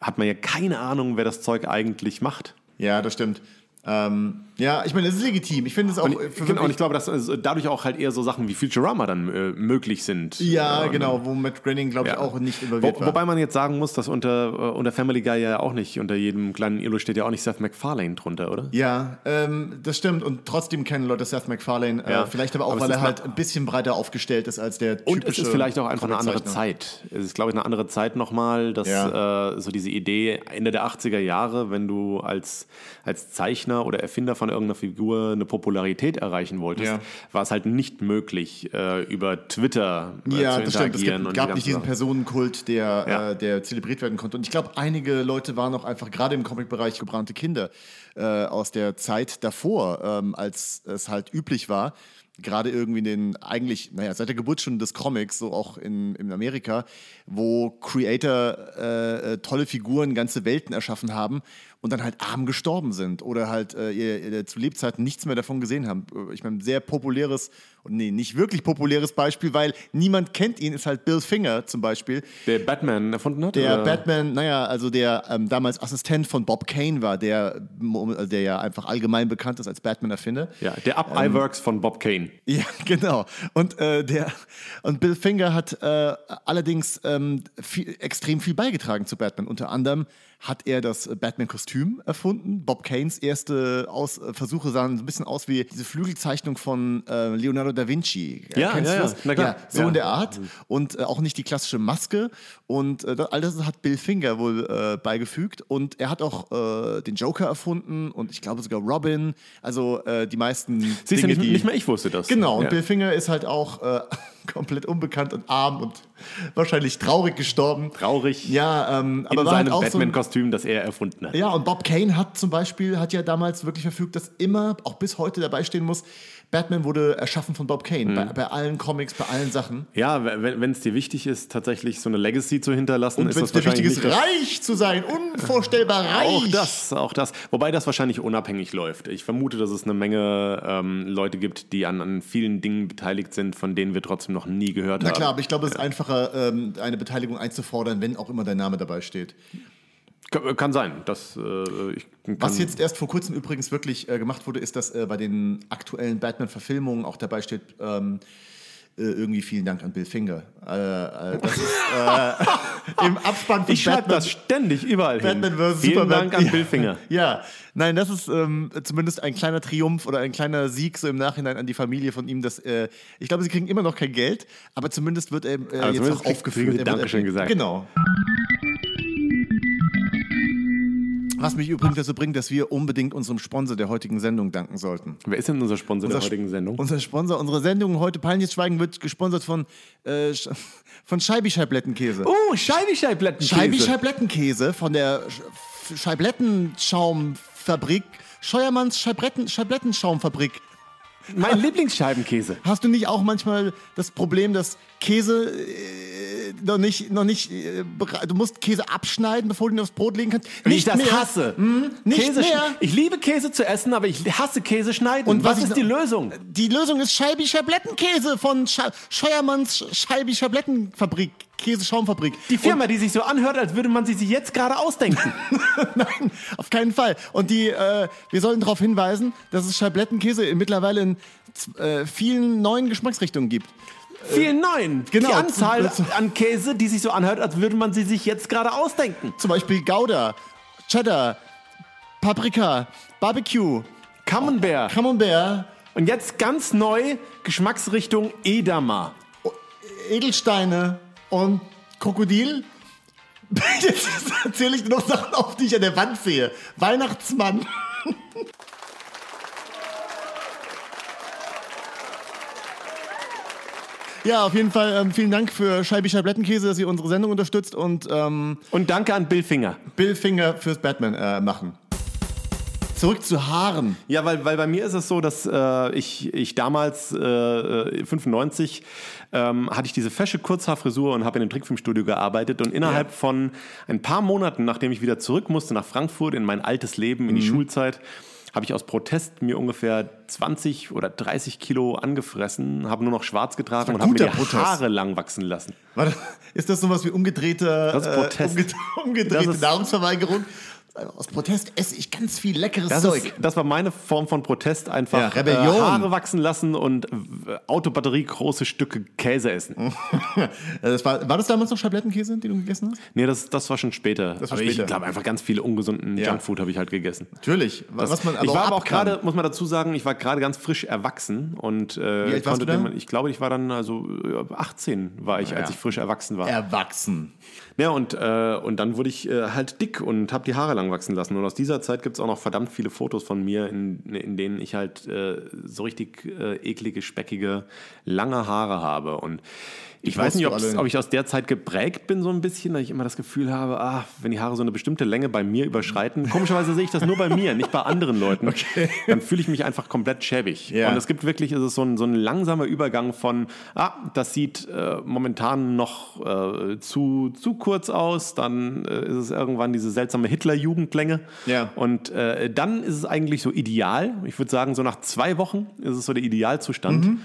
hat man ja keine Ahnung, wer das Zeug eigentlich macht. Ja, das stimmt. Ähm, ja, ich meine, das ist legitim. Ich finde es auch. Und, für ich, genau, und ich glaube, dass also dadurch auch halt eher so Sachen wie Futurama dann äh, möglich sind. ja, Äh, genau, wo Matt Groening, glaube ich, ja. auch nicht involviert Wo, war. wobei man jetzt sagen muss, dass unter, äh, unter Family Guy ja auch nicht, unter jedem kleinen Ilo steht ja auch nicht Seth MacFarlane drunter, oder? Ja, ähm, das stimmt. Und trotzdem kennen Leute Seth MacFarlane. Ja. Äh, vielleicht aber auch, Aber weil er halt ein bisschen breiter aufgestellt ist als der typische Und es ist vielleicht auch einfach eine andere. Zeit. Es ist, glaube ich, eine andere Zeit nochmal, dass Ja. äh, so diese Idee Ende der 80er Jahre, wenn du als, als Zeichner oder Erfinder von irgendeiner Figur eine Popularität erreichen wolltest, Ja. war es halt nicht möglich, äh, über Twitter äh, Ja, zu das stimmt. Es gibt, gab die nicht diesen Sachen. Personenkult, der, Ja. äh, der zelebriert werden konnte. Und ich glaube, einige Leute waren auch einfach gerade im Comic-Bereich gebrannte Kinder äh, aus der Zeit davor, ähm, als es halt üblich war. Gerade irgendwie in den, eigentlich, naja, seit der Geburtsstunde des Comics, so auch in, in Amerika, wo Creator äh, äh, tolle Figuren, ganze Welten erschaffen haben und dann halt arm gestorben sind oder halt äh, ihr, ihr zu Lebzeiten nichts mehr davon gesehen haben. Äh, Ich meine, sehr populäres, und nee, nicht wirklich populäres Beispiel, weil niemand kennt ihn, ist halt Bill Finger zum Beispiel. Der Batman erfunden hat? Der oder? Batman, naja, also der ähm, damals Assistent von Bob Kane war, der, der ja einfach allgemein bekannt ist als Batman-Erfinder. Ja, der Up Ähm, von Bob Kane. Ja, genau. Und, äh, der, und Bill Finger hat äh, allerdings ähm, viel, extrem viel beigetragen zu Batman. Unter anderem hat er das Batman-Kostüm erfunden. Bob Kanes erste aus, äh, Versuche sahen so ein bisschen aus wie diese Flügelzeichnung von äh, Leonardo da Vinci. Äh, Ja, Kennst ja, du ja. das? Na klar. Ja, so Ja. in der Art. Und äh, auch nicht die klassische Maske. Und äh, das- all das hat Bill Finger wohl äh, beigefügt. Und er hat auch äh, den Joker erfunden und ich glaube sogar Robin. Also äh, die meisten Siehst du, Dinge, nicht, die nicht mehr ich wusste das. Genau, und. Bill Finger ist halt auch äh, komplett unbekannt und arm und wahrscheinlich traurig gestorben. Traurig. Ja, ähm, aber in war halt seinem auch so Batman-Kostüm, das er erfunden hat. Ja, und Bob Kane hat zum Beispiel, hat ja damals wirklich verfügt, dass immer, auch bis heute dabei stehen muss, Batman wurde erschaffen von Bob Kane. Mhm. Bei, bei allen Comics, bei allen Sachen. Ja, wenn es dir wichtig ist, tatsächlich so eine Legacy zu hinterlassen, Und ist wenn das es dir wichtig wahrscheinlich ist, reich zu sein, unvorstellbar reich. Auch das, auch das. Wobei das wahrscheinlich unabhängig läuft. Ich vermute, dass es eine Menge ähm, Leute gibt, die an, an vielen Dingen beteiligt sind, von denen wir trotzdem noch nie gehört Na haben. klar, aber ich glaube, es ist einfacher, ähm, eine Beteiligung einzufordern, wenn auch immer dein Name dabei steht. Kann, kann sein. Das, äh, ich kann, Was jetzt erst vor kurzem übrigens wirklich äh, gemacht wurde, ist, dass äh, bei den aktuellen Batman-Verfilmungen auch dabei steht, ähm, äh, irgendwie vielen Dank an Bill Finger. Äh, äh, das ist äh, im Abspann von ich schreibe Batman. das ständig überall Batman hin. vs. Vielen Superman. Dank an Ja. Bill Finger. Ja, nein, das ist ähm, zumindest ein kleiner Triumph oder ein kleiner Sieg so im Nachhinein an die Familie von ihm. Dass, äh, ich glaube, sie kriegen immer noch kein Geld, aber zumindest wird er äh, jetzt auch aufgeführt. Dankeschön gesagt. Genau. Was mich übrigens dazu bringt, dass wir unbedingt unserem Sponsor der heutigen Sendung danken sollten. Wer ist denn unser Sponsor Unser der heutigen Sendung? Unser Sponsor, unsere Sendung heute Peinliches Schweigen wird gesponsert von, äh, von Scheibi-Scheiblettenkäse. Oh, Scheibi-Scheiblettenkäse. Scheibi-Scheiblettenkäse von der Sch- Scheiblettenschaumfabrik Scheuermanns Scheibletten Scheiblettenschaumfabrik. Mein Lieblingsscheibenkäse. Hast du nicht auch manchmal das Problem, dass Käse äh, noch nicht, noch nicht, äh, du musst Käse abschneiden, bevor du ihn aufs Brot legen kannst? Wie ich das hasse. nicht Käse mehr. Ich liebe Käse zu essen, aber ich hasse Käse schneiden. Und was was ist die Lösung? Die Lösung ist Scheibi Scheiblettenkäse von Sche Scheuermanns Scheibi Scheiblettenfabrik, Käseschaumfabrik. Die Firma, die sich so anhört, als würde man sie sich jetzt gerade ausdenken. Nein, auf keinen Fall. Und die, äh, wir sollen darauf hinweisen, dass es Scheiblettenkäse mittlerweile in äh, vielen neuen Geschmacksrichtungen gibt. Vielen neuen. Genau. Die Anzahl an Käse, die sich so anhört, als würde man sie sich jetzt gerade ausdenken. Zum Beispiel Gouda, Cheddar, Paprika, Barbecue, Camembert. Camembert, Und jetzt ganz neu Geschmacksrichtung Edamer. Edelsteine und Krokodil. Jetzt erzähle ich dir noch Sachen auf, die ich an der Wand sehe. Weihnachtsmann. Ja, auf jeden Fall ähm, vielen Dank für Scheibi Scheiblettenkäse, dass ihr unsere Sendung unterstützt und ähm, Und danke an Bill Finger. Bill Finger fürs Batman äh, machen. Zurück zu Haaren. Ja, weil, weil bei mir ist es so, dass äh, ich, ich damals, äh, äh, 95, ähm, hatte ich diese fesche Kurzhaarfrisur und habe in einem Trickfilmstudio gearbeitet. Und innerhalb Ja. von ein paar Monaten, nachdem ich wieder zurück musste nach Frankfurt in mein altes Leben, Mhm. in die Schulzeit, habe ich aus Protest mir ungefähr 20 oder 30 Kilo angefressen, habe nur noch schwarz getragen und habe mir die Protest. Haare lang wachsen lassen. Warte, ist das sowas wie umgedrehte, Das ist Protest. umged- umgedrehte Das ist- Nahrungsverweigerung? Aus Protest esse ich ganz viel leckeres Das, Zeug. ist, das war meine Form von Protest, einfach Ja, Rebellion. Äh, Haare wachsen lassen und äh, Autobatterie große Stücke Käse essen. das war, war das damals noch Schablettenkäse, den du gegessen hast? Nee, das, das war schon später. Das war aber später. ich glaube einfach ganz viele ungesunden Ja. Junkfood habe ich halt gegessen. Natürlich. was man aber ich war aber auch gerade, muss man dazu sagen, ich war gerade ganz frisch erwachsen und äh, konnte du da? dem- ich glaube, ich war dann also äh, 18 war ich, als Ja. ich frisch erwachsen war. Erwachsen. Ja, und, äh, und dann wurde ich äh, halt dick und habe die Haare lang wachsen lassen. Und aus dieser Zeit gibt es auch noch verdammt viele Fotos von mir, in, in denen ich halt äh, so richtig äh, eklige, speckige, lange Haare habe. Und ich weiß postest nicht, ob ich aus der Zeit geprägt bin so ein bisschen, weil ich immer das Gefühl habe, ah, wenn die Haare so eine bestimmte Länge bei mir überschreiten, komischerweise sehe ich das nur bei mir, nicht bei anderen Leuten, dann fühle ich mich einfach komplett schäbig. Ja. Und es gibt wirklich, ist es so ein, so ein langsamer Übergang von, ah, das sieht äh, momentan noch äh, zu, zu kurz aus, dann äh, ist es irgendwann diese seltsame Hitler-Jugendlänge. Ja. Und äh, dann ist es eigentlich so ideal. Ich würde sagen, so nach zwei Wochen ist es so der Idealzustand. Mhm.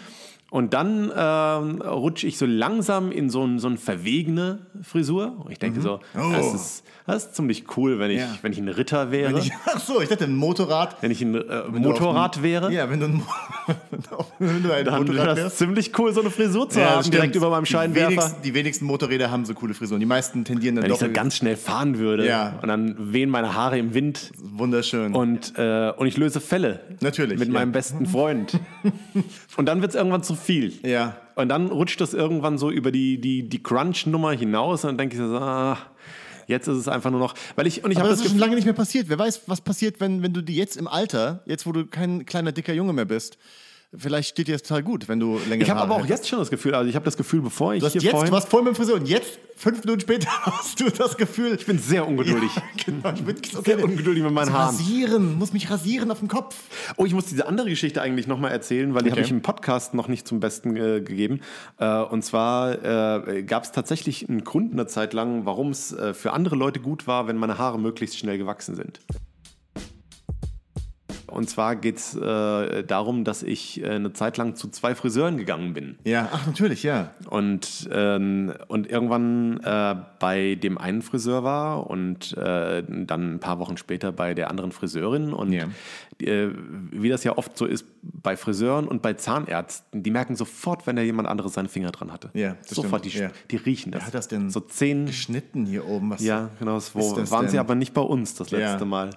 Und dann ähm, rutsche ich so langsam in so, ein, so eine verwegene Frisur. Und ich denke so, Oh. das, ist, das ist ziemlich cool, wenn ich, Ja. wenn ich ein Ritter wäre. Wenn ich, ach so, ich dachte ein Motorrad. wenn ich ein äh, auf Motorrad dem- wäre. Ja, wenn du ein, wenn du ein Dann wäre Motorrad das wärst. ziemlich cool, so eine Frisur zu Ja, haben, direkt über meinem Die Scheinwerfer. wenigsten, die wenigsten Motorräder haben so coole Frisuren. Die meisten tendieren dann Wenn ich doch so ganz schnell fahren würde Ja. und dann wehen meine Haare im Wind wunderschön. und, äh, und ich löse Fälle. Natürlich, Mit meinem besten Freund. und dann wird es irgendwann zu viel. ja. Und dann rutscht das irgendwann so über die, die, die Crunch-Nummer hinaus und dann denke ich so, ah, jetzt ist es einfach nur noch, weil ich, und ich habe das das ist schon lange nicht mehr passiert. Wer weiß, was passiert, wenn, wenn du die jetzt im Alter, jetzt wo du kein kleiner dicker Junge mehr bist, vielleicht steht dir das total gut, wenn du länger ich habe aber auch jetzt schon das Gefühl, also ich habe das Gefühl, bevor ich Du hast hier jetzt, vorhin, du warst voll mit Friseur und jetzt, fünf Minuten später, hast du das Gefühl. ich bin sehr ungeduldig. genau, ich bin so Sehr ungeduldig mit meinen muss Haaren. Rasieren, muss mich rasieren auf dem Kopf. Oh, ich muss diese andere Geschichte eigentlich nochmal erzählen, weil die Okay. habe ich im Podcast noch nicht zum Besten äh, gegeben. Äh, und zwar äh, gab es tatsächlich einen Grund eine Zeit lang, warum es äh, für andere Leute gut war, wenn meine Haare möglichst schnell gewachsen sind. Und zwar geht es äh, darum, dass ich äh, eine Zeit lang zu zwei Friseuren gegangen bin. Ja, ach natürlich, ja. Und, ähm, und irgendwann äh, bei dem einen Friseur war und äh, dann ein paar Wochen später bei der anderen Friseurin. Und Ja. äh, wie das ja oft so ist bei Friseuren und bei Zahnärzten, die merken sofort, wenn da jemand anderes seine Finger dran hatte. Ja, sofort, die, ja. die riechen das. Wer hat das denn So zehn. Geschnitten hier oben, was Ja, genau. Das, wo, waren sie denn? aber nicht bei uns das letzte Ja. Mal.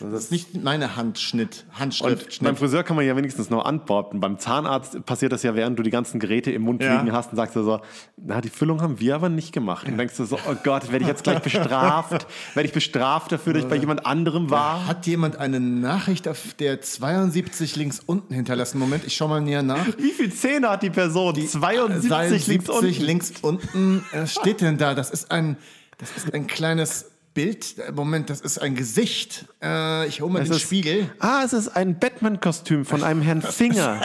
Das ist nicht meine Handschnitt, Und Handschrift. beim Friseur kann man ja wenigstens noch antworten. Beim Zahnarzt passiert das ja, während du die ganzen Geräte im Mund Ja. liegen hast und sagst du so, na, die Füllung haben wir aber nicht gemacht. Und denkst du so, oh Gott, werde ich jetzt gleich bestraft? werde ich bestraft dafür, dass ich bei jemand anderem war? Hat jemand eine Nachricht auf der 72 links unten hinterlassen? Moment, ich schau mal näher nach. Wie viele Zähne hat die Person? 72 links unten. links unten. Was steht denn da? Das ist ein, das ist ein kleines Bild. Moment, das ist ein Gesicht. Äh, ich hole mal Es den ist- Spiegel. Ah, es ist ein Batman-Kostüm von einem Herrn Finger.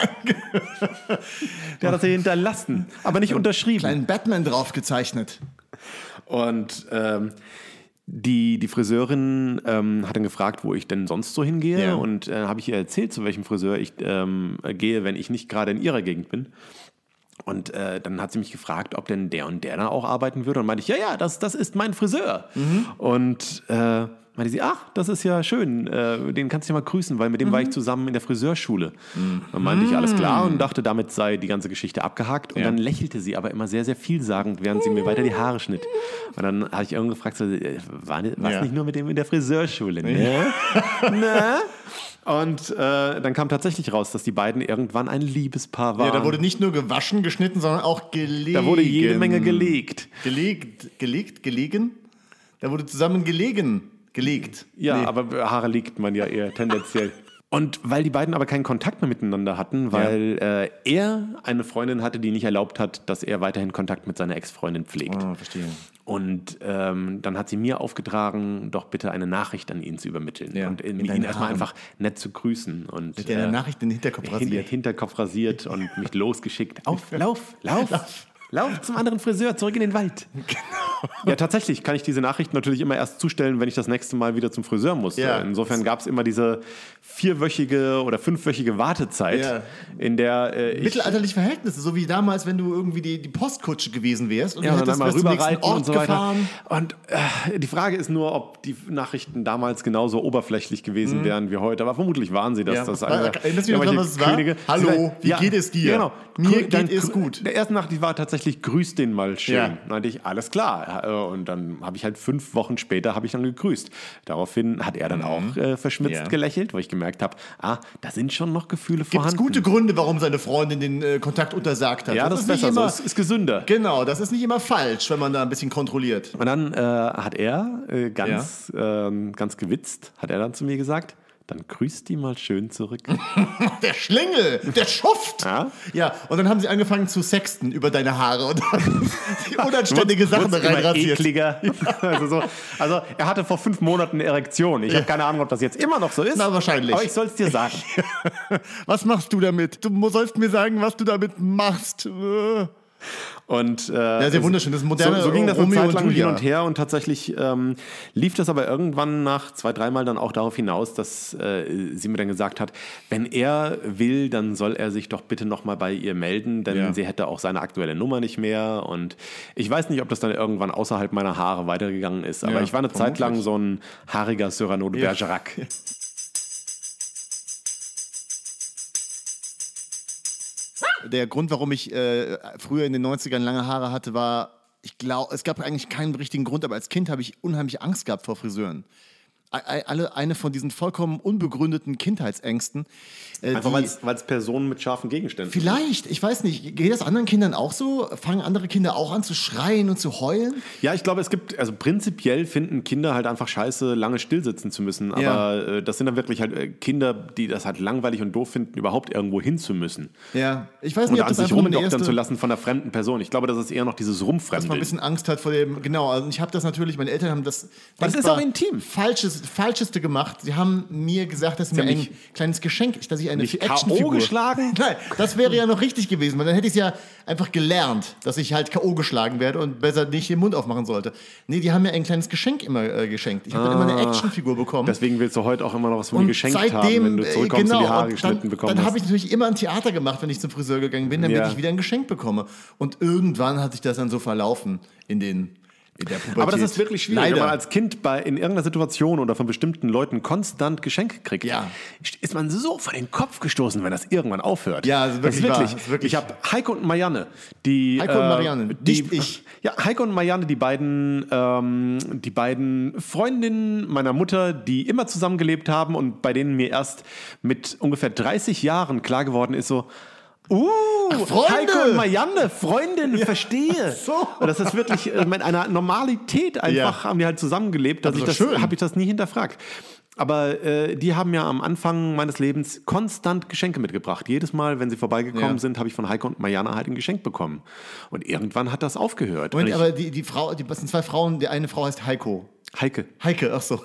Der hat das hier hinterlassen, aber nicht unterschrieben. Kleinen Batman drauf gezeichnet. Und ähm, die, die Friseurin ähm, hat dann gefragt, wo ich denn sonst so hingehe. Ja. Und äh, habe ich ihr erzählt, zu welchem Friseur ich ähm, gehe, wenn ich nicht gerade in ihrer Gegend bin. Und äh, dann hat sie mich gefragt, ob denn der und der da auch arbeiten würde. Und meinte ich, ja, ja, das, das ist mein Friseur. Und äh, meinte sie, ach, das ist ja schön, äh, den kannst du ja mal grüßen, weil mit dem war ich zusammen in der Friseurschule. Dann meinte ich, alles klar und dachte, damit sei die ganze Geschichte abgehakt. Und Ja. dann lächelte sie aber immer sehr, sehr vielsagend, während sie mir weiter die Haare schnitt. Und dann habe ich irgendwann gefragt, so, äh, war warst Ja. nicht nur mit dem in der Friseurschule, ne? ne? Und äh, dann kam tatsächlich raus, dass die beiden irgendwann ein Liebespaar waren. Ja, da wurde nicht nur gewaschen, geschnitten, sondern auch gelegen. Da wurde jede Menge gelegt. Gelegt, gelegt, gelegen? Da wurde zusammen gelegen, gelegt. Ja, Nee. aber Haare liegt man ja eher tendenziell. Und weil die beiden aber keinen Kontakt mehr miteinander hatten, weil äh, er eine Freundin hatte, die nicht erlaubt hat, dass er weiterhin Kontakt mit seiner Ex-Freundin pflegt. Ah, verstehe. Und ähm, dann hat sie mir aufgetragen, doch bitte eine Nachricht an ihn zu übermitteln Ja, und äh, in ihn erstmal einfach nett zu grüßen. Und, Mit der äh, Nachricht in den Hinterkopf Hin rasiert. Hinterkopf rasiert und mich losgeschickt. Auf, lauf, lauf, lauf zum anderen Friseur, zurück in den Wald. Ja, tatsächlich kann ich diese Nachricht natürlich immer erst zustellen, wenn ich das nächste Mal wieder zum Friseur muss. Ja. Insofern gab es immer diese vierwöchige oder fünfwöchige Wartezeit, Ja. in der äh, ich Mittelalterliche Verhältnisse, so wie damals, wenn du irgendwie die, die Postkutsche gewesen wärst und ja, du und dann hättest mal rüberreiten Ort und so weiter. gefahren. Und äh, die Frage ist nur, ob die Nachrichten damals genauso oberflächlich gewesen wären wie heute. Aber vermutlich waren sie das. Mhm. Ja. das eine- erinnerst du dich was es war? Hallo, wie geht es dir? Genau. Mir Grü- geht es gut. Der erste Nachricht war tatsächlich, grüß den mal schön. Ja. Dann meinte ich, alles klar. Äh, Und dann habe ich halt fünf Wochen später habe ich dann gegrüßt. Daraufhin hat er dann auch äh, verschmitzt Mhm. Ja. gelächelt, wo ich gemerkt habe, ah, da sind schon noch Gefühle Gibt es vorhanden. gute Gründe, warum seine Freundin den äh, Kontakt untersagt hat? ja, das, ist nicht besser so. immer, Es ist gesünder. Genau, das ist nicht immer falsch, wenn man da ein bisschen kontrolliert. Und dann äh, hat er äh, ganz, ähm, ganz gewitzt, hat er dann zu mir gesagt, dann grüßt die mal schön zurück. Der Schlingel, der Schuft. Ja? Ja, und dann haben sie angefangen zu sexten über deine Haare und die unanständige Sachen da reinrasiert. ekliger. also, so, also er hatte vor fünf Monaten eine Erektion. Ich habe keine Ahnung, ob das jetzt immer noch so ist. Na, wahrscheinlich. Aber ich soll es dir sagen. Was machst du damit? Du sollst mir sagen, was du damit machst. Und, äh, Ja, sehr wunderschön. Das moderne so, so ging das eine Romeo Zeit und lang hin und her und tatsächlich ähm, lief das aber irgendwann nach zwei, dreimal dann auch darauf hinaus, dass äh, sie mir dann gesagt hat, wenn er will, dann soll er sich doch bitte nochmal bei ihr melden, denn Ja. sie hätte auch seine aktuelle Nummer nicht mehr und ich weiß nicht, ob das dann irgendwann außerhalb meiner Haare weitergegangen ist, aber Ja, ich war eine Zeit lang vermutlich. so ein haariger Cyrano de. Bergerac. Der Grund, warum ich äh, früher in den 90ern lange Haare hatte, war, ich glaube, es gab eigentlich keinen richtigen Grund, aber als Kind habe ich unheimlich Angst gehabt vor Friseuren. Alle, eine von diesen vollkommen unbegründeten Kindheitsängsten. Äh, Einfach weil es Personen mit scharfen Gegenständen sind. Vielleicht, ich weiß nicht, geht das anderen Kindern auch so? Fangen andere Kinder auch an zu schreien und zu heulen? Ja, ich glaube, es gibt, also prinzipiell finden Kinder halt einfach scheiße, lange stillsitzen zu müssen. Aber Ja. äh, das sind dann wirklich halt äh, Kinder, die das halt langweilig und doof finden, überhaupt irgendwo hin zu müssen. Ja, ich weiß nicht, Und ob an das sich nur eine rumdoktern erste, zu lassen von einer fremden Person. Ich glaube, das ist eher noch dieses dass man ein bisschen Angst hat vor dem, genau, also ich habe das natürlich, meine Eltern haben das Das ist auch intim. Falsches, Falscheste gemacht. Sie haben mir gesagt, dass sie mir ein kleines Geschenk, dass ich eine Actionfigur... K.O. geschlagen? Nein, das wäre ja noch richtig gewesen, weil dann hätte ich es ja einfach gelernt, dass ich halt K.O. geschlagen werde und besser nicht den Mund aufmachen sollte. Nee, die haben mir ein kleines Geschenk immer äh, geschenkt. Ich habe dann immer eine Actionfigur bekommen. Deswegen willst du heute auch immer noch was von mir geschenkt seitdem, haben, wenn du äh, zurückkommst genau, und die Haare und geschnitten dann, bekommen Dann habe ich natürlich immer ein Theater gemacht, wenn ich zum Friseur gegangen bin, damit Ja. ich wieder ein Geschenk bekomme. Und irgendwann hat sich das dann so verlaufen in den. Aber das ist wirklich schwierig, Leider. wenn man als Kind bei, in irgendeiner Situation oder von bestimmten Leuten konstant Geschenke kriegt. Ja. Ist man so vor den Kopf gestoßen, wenn das irgendwann aufhört. Ja, das ist Das wirklich wahr, das ist wirklich- Ich habe Heiko und Marianne, die. Heiko und Marianne, die, nicht ich. Ja, Heiko und Marianne, die beiden, ähm, die beiden Freundinnen meiner Mutter, die immer zusammengelebt haben und bei denen mir erst mit ungefähr 30 Jahren klar geworden ist, so. Uh, Freunde! Heiko und Marianne, Freundin, verstehe. so. Und das ist wirklich äh, mit einer Normalität einfach Ja. haben wir halt zusammengelebt, dass Das ich ist das, habe ich das nie hinterfragt. Aber äh, die haben ja am Anfang meines Lebens konstant Geschenke mitgebracht. Jedes Mal, wenn sie vorbeigekommen Ja. sind, habe ich von Heiko und Mariana halt ein Geschenk bekommen. Und irgendwann hat das aufgehört. Ich, aber die, die Frau, die, das sind zwei Frauen, die eine Frau heißt Heiko. Heike, Heike, ach so.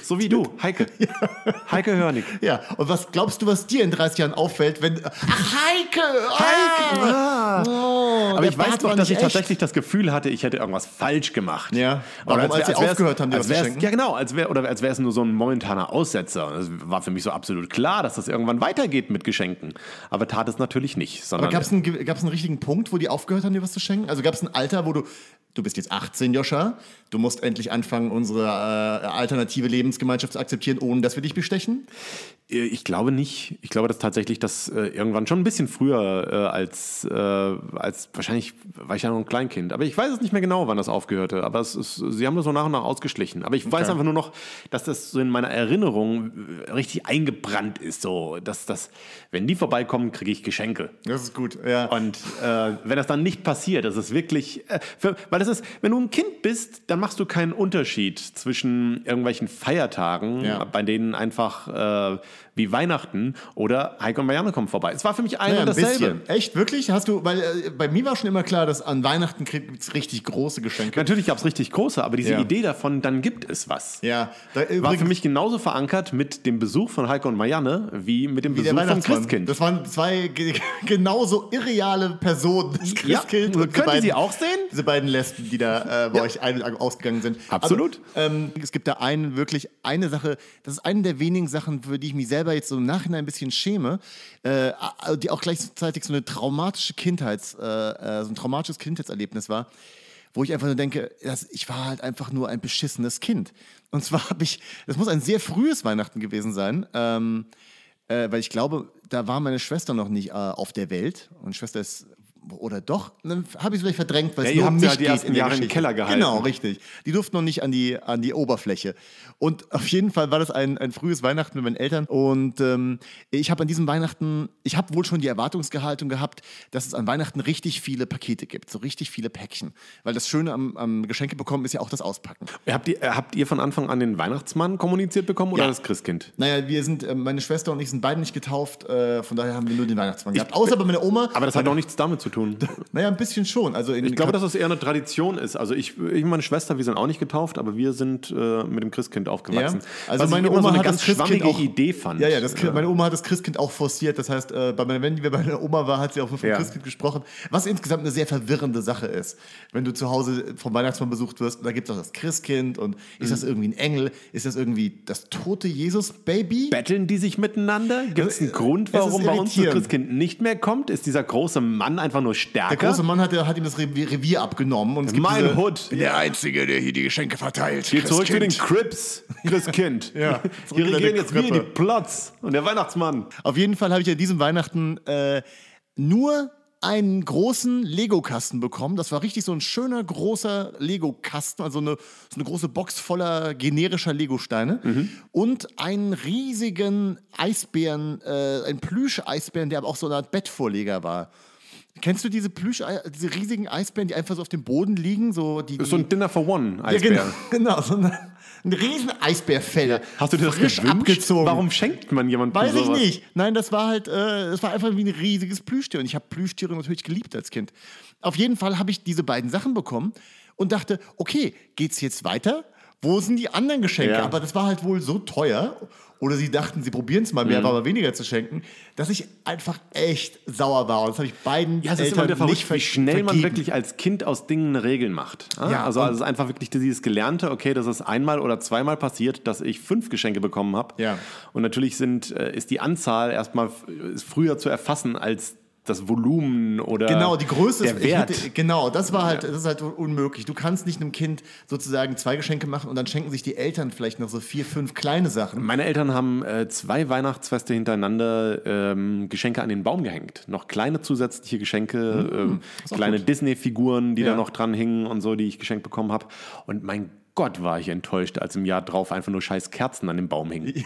So wie du, Heike. Heike Hörnig. Ja, und was glaubst du, was dir in 30 Jahren auffällt, wenn. Ach, Heike! Heike! Ah, oh, Aber ich weiß doch, dass ich echt. tatsächlich das Gefühl hatte, ich hätte irgendwas falsch gemacht. Ja. Warum, als sie wär- wär's- aufgehört haben, dir als wär's-? Ja, genau. Als wär, oder als wäre es nur so ein momentaner Aussetzer. Das war für mich so absolut klar, dass das irgendwann weitergeht mit Geschenken. Aber tat es natürlich nicht. Aber Sondern gab es einen, gab's einen richtigen Punkt, wo die aufgehört haben, dir was zu schenken? Also gab es ein Alter, wo du. Du bist jetzt 18, Joscha. Du musst endlich anfangen, unsere äh, alternative Lebensgemeinschaft zu akzeptieren, ohne dass wir dich bestechen. Äh, Ich glaube nicht. Ich glaube, dass tatsächlich das äh, irgendwann schon ein bisschen früher äh, als, äh, als wahrscheinlich war ich ja noch ein Kleinkind. Aber ich weiß es nicht mehr genau, wann das aufgehörte. Aber es ist, sie haben das so nach und nach ausgeschlichen. Aber ich weiß einfach nur noch, dass das so in meiner Erinnerung richtig eingebrannt ist. So, dass das, wenn die vorbeikommen, kriege ich Geschenke. Das ist gut, ja. Und wenn das dann nicht passiert, das ist wirklich, für, weil das ist, wenn du ein Kind bist, dann machst du keinen Unterschied zwischen irgendwelchen Feiertagen, Ja. bei denen einfach äh, wie Weihnachten oder Heiko und Marianne kommen vorbei. Es war für mich ein Ja, und ein dasselbe. bisschen. Echt, wirklich? Hast du, weil äh, bei mir war schon immer klar, dass an Weihnachten gibt es richtig große Geschenke. Natürlich gab es richtig große, aber diese Ja. Idee davon, dann gibt es was. Ja, da War für mich genauso verankert mit dem Besuch von Heiko und Marianne wie mit dem wie Besuch vom Weihnachtsmann. Christkind. Das waren zwei ge- genauso irreale Personen. Das Ja, Christkind könnt und diese ihr sie auch sehen? Diese beiden Lesben, die da äh, bei euch ein, ausgegangen sind. Absolut. Also, ähm, es gibt da einen, wirklich eine Sache, das ist eine der wenigen Sachen, für die ich mich selber jetzt so im Nachhinein ein bisschen schäme, äh, die auch gleichzeitig so eine traumatische Kindheits, äh, äh, so ein traumatisches Kindheitserlebnis war, wo ich einfach nur denke, ich war halt einfach nur ein beschissenes Kind. Und zwar habe ich, das muss ein sehr frühes Weihnachten gewesen sein, ähm, äh, weil ich glaube, da war meine Schwester noch nicht äh, auf der Welt. Und Schwester ist, oder doch, dann habe ich es vielleicht verdrängt, weil Ja, es nur um habt ja mich die geht in der Jahre Geschichte. Keller gehalten. Genau, richtig. Die durften noch nicht an die, an die Oberfläche. Und auf jeden Fall war das ein, ein frühes Weihnachten mit meinen Eltern. Und ähm, ich habe an diesem Weihnachten, ich habe wohl schon die Erwartungsgehaltung gehabt, dass es an Weihnachten richtig viele Pakete gibt, so richtig viele Päckchen. Weil das Schöne am, am Geschenke bekommen ist ja auch das Auspacken. Habt ihr, habt ihr von Anfang an den Weihnachtsmann kommuniziert bekommen oder Ja. das Christkind? Naja, wir sind, äh, meine Schwester und ich sind beide nicht getauft, äh, von daher haben wir nur den Weihnachtsmann gehabt. Außer bei meiner Oma. Aber das hat auch nichts damit zu tun. Naja, ein bisschen schon. Also Ich glaube, dass das eher eine Tradition ist. Also ich, ich meine Schwester, wir sind auch nicht getauft, aber wir sind äh, mit dem Christkind aufgewachsen. Ja? Also Was meine ich Oma so eine hat ganz das Christkind schwammige auch, Idee fand. Ja, ja, das, Kind- meine Oma hat das Christkind auch forciert. Das heißt, äh, bei meiner, wenn die bei meiner Oma war, hat sie auch vom Ja. Christkind gesprochen. Was insgesamt eine sehr verwirrende Sache ist. Wenn du zu Hause vom Weihnachtsmann besucht wirst, da gibt es auch das Christkind und ist Mhm. das irgendwie ein Engel? Ist das irgendwie das tote Jesus-Baby? Betteln die sich miteinander? Gibt es einen Grund, warum bei uns das. Christkind nicht mehr kommt? Ist dieser große Mann einfach nur stärker? Der große Mann hat, hat ihm das Revier, abgenommen. Und es gibt Mein diese, Hut. Der Einzige, der hier die Geschenke verteilt. Geh zurück zu den. Crips, Christkind. Ja, Die regieren jetzt wir, die Plotz und der Weihnachtsmann. Auf jeden Fall habe ich an diesem Weihnachten äh, nur einen großen Lego-Kasten bekommen. Das war richtig so ein schöner, großer Lego-Kasten, also eine, so eine große Box voller generischer Lego-Steine. Und einen riesigen Eisbären, äh, ein Plüsch-Eisbären, der aber auch so eine Art Bettvorleger war. Kennst du diese Plüsch, diese riesigen Eisbären, die einfach so auf dem Boden liegen? So, die, ist so ein Dinner for One ja, Eisbär. genau, genau, so ein, ein riesen Eisbärfell. Hast du dir das frisch gewünscht? abgezogen? Warum schenkt man jemandem Weiß ich sowas? nicht. Nein, das war halt, äh, das war einfach wie ein riesiges Plüschtier. Und ich habe Plüschtiere natürlich geliebt als Kind. Auf jeden Fall habe ich diese beiden Sachen bekommen und dachte, okay, geht's jetzt weiter? Wo sind die anderen Geschenke? Ja. Aber das war halt wohl so teuer. Oder sie dachten, sie probieren es mal Mhm. mehr, aber weniger zu schenken, dass ich einfach echt sauer war. Und das habe ich beiden Ja, es ist immer Eltern nicht ver wie schnell man vergeben. wirklich als Kind aus Dingen Regeln macht. Ah, Ja, also, also es ist einfach wirklich dieses Gelernte, okay, dass es einmal oder zweimal passiert, dass ich fünf Geschenke bekommen habe. Ja. Und natürlich sind, äh, ist die Anzahl erstmal früher zu erfassen als das Volumen oder Genau, die Größe der ist, Wert. Hätte, genau, das war halt, das ist halt unmöglich. Du kannst nicht einem Kind sozusagen zwei Geschenke machen und dann schenken sich die Eltern vielleicht noch so vier, fünf kleine Sachen. Meine Eltern haben äh, zwei Weihnachtsfeste hintereinander ähm, Geschenke an den Baum gehängt. Noch kleine zusätzliche Geschenke, ähm, ist auch kleine. Disney-Figuren, die Ja. da noch dran hingen und so, die ich geschenkt bekommen habe. Und mein Gott, war ich enttäuscht, als im Jahr drauf einfach nur scheiß Kerzen an dem Baum hingen.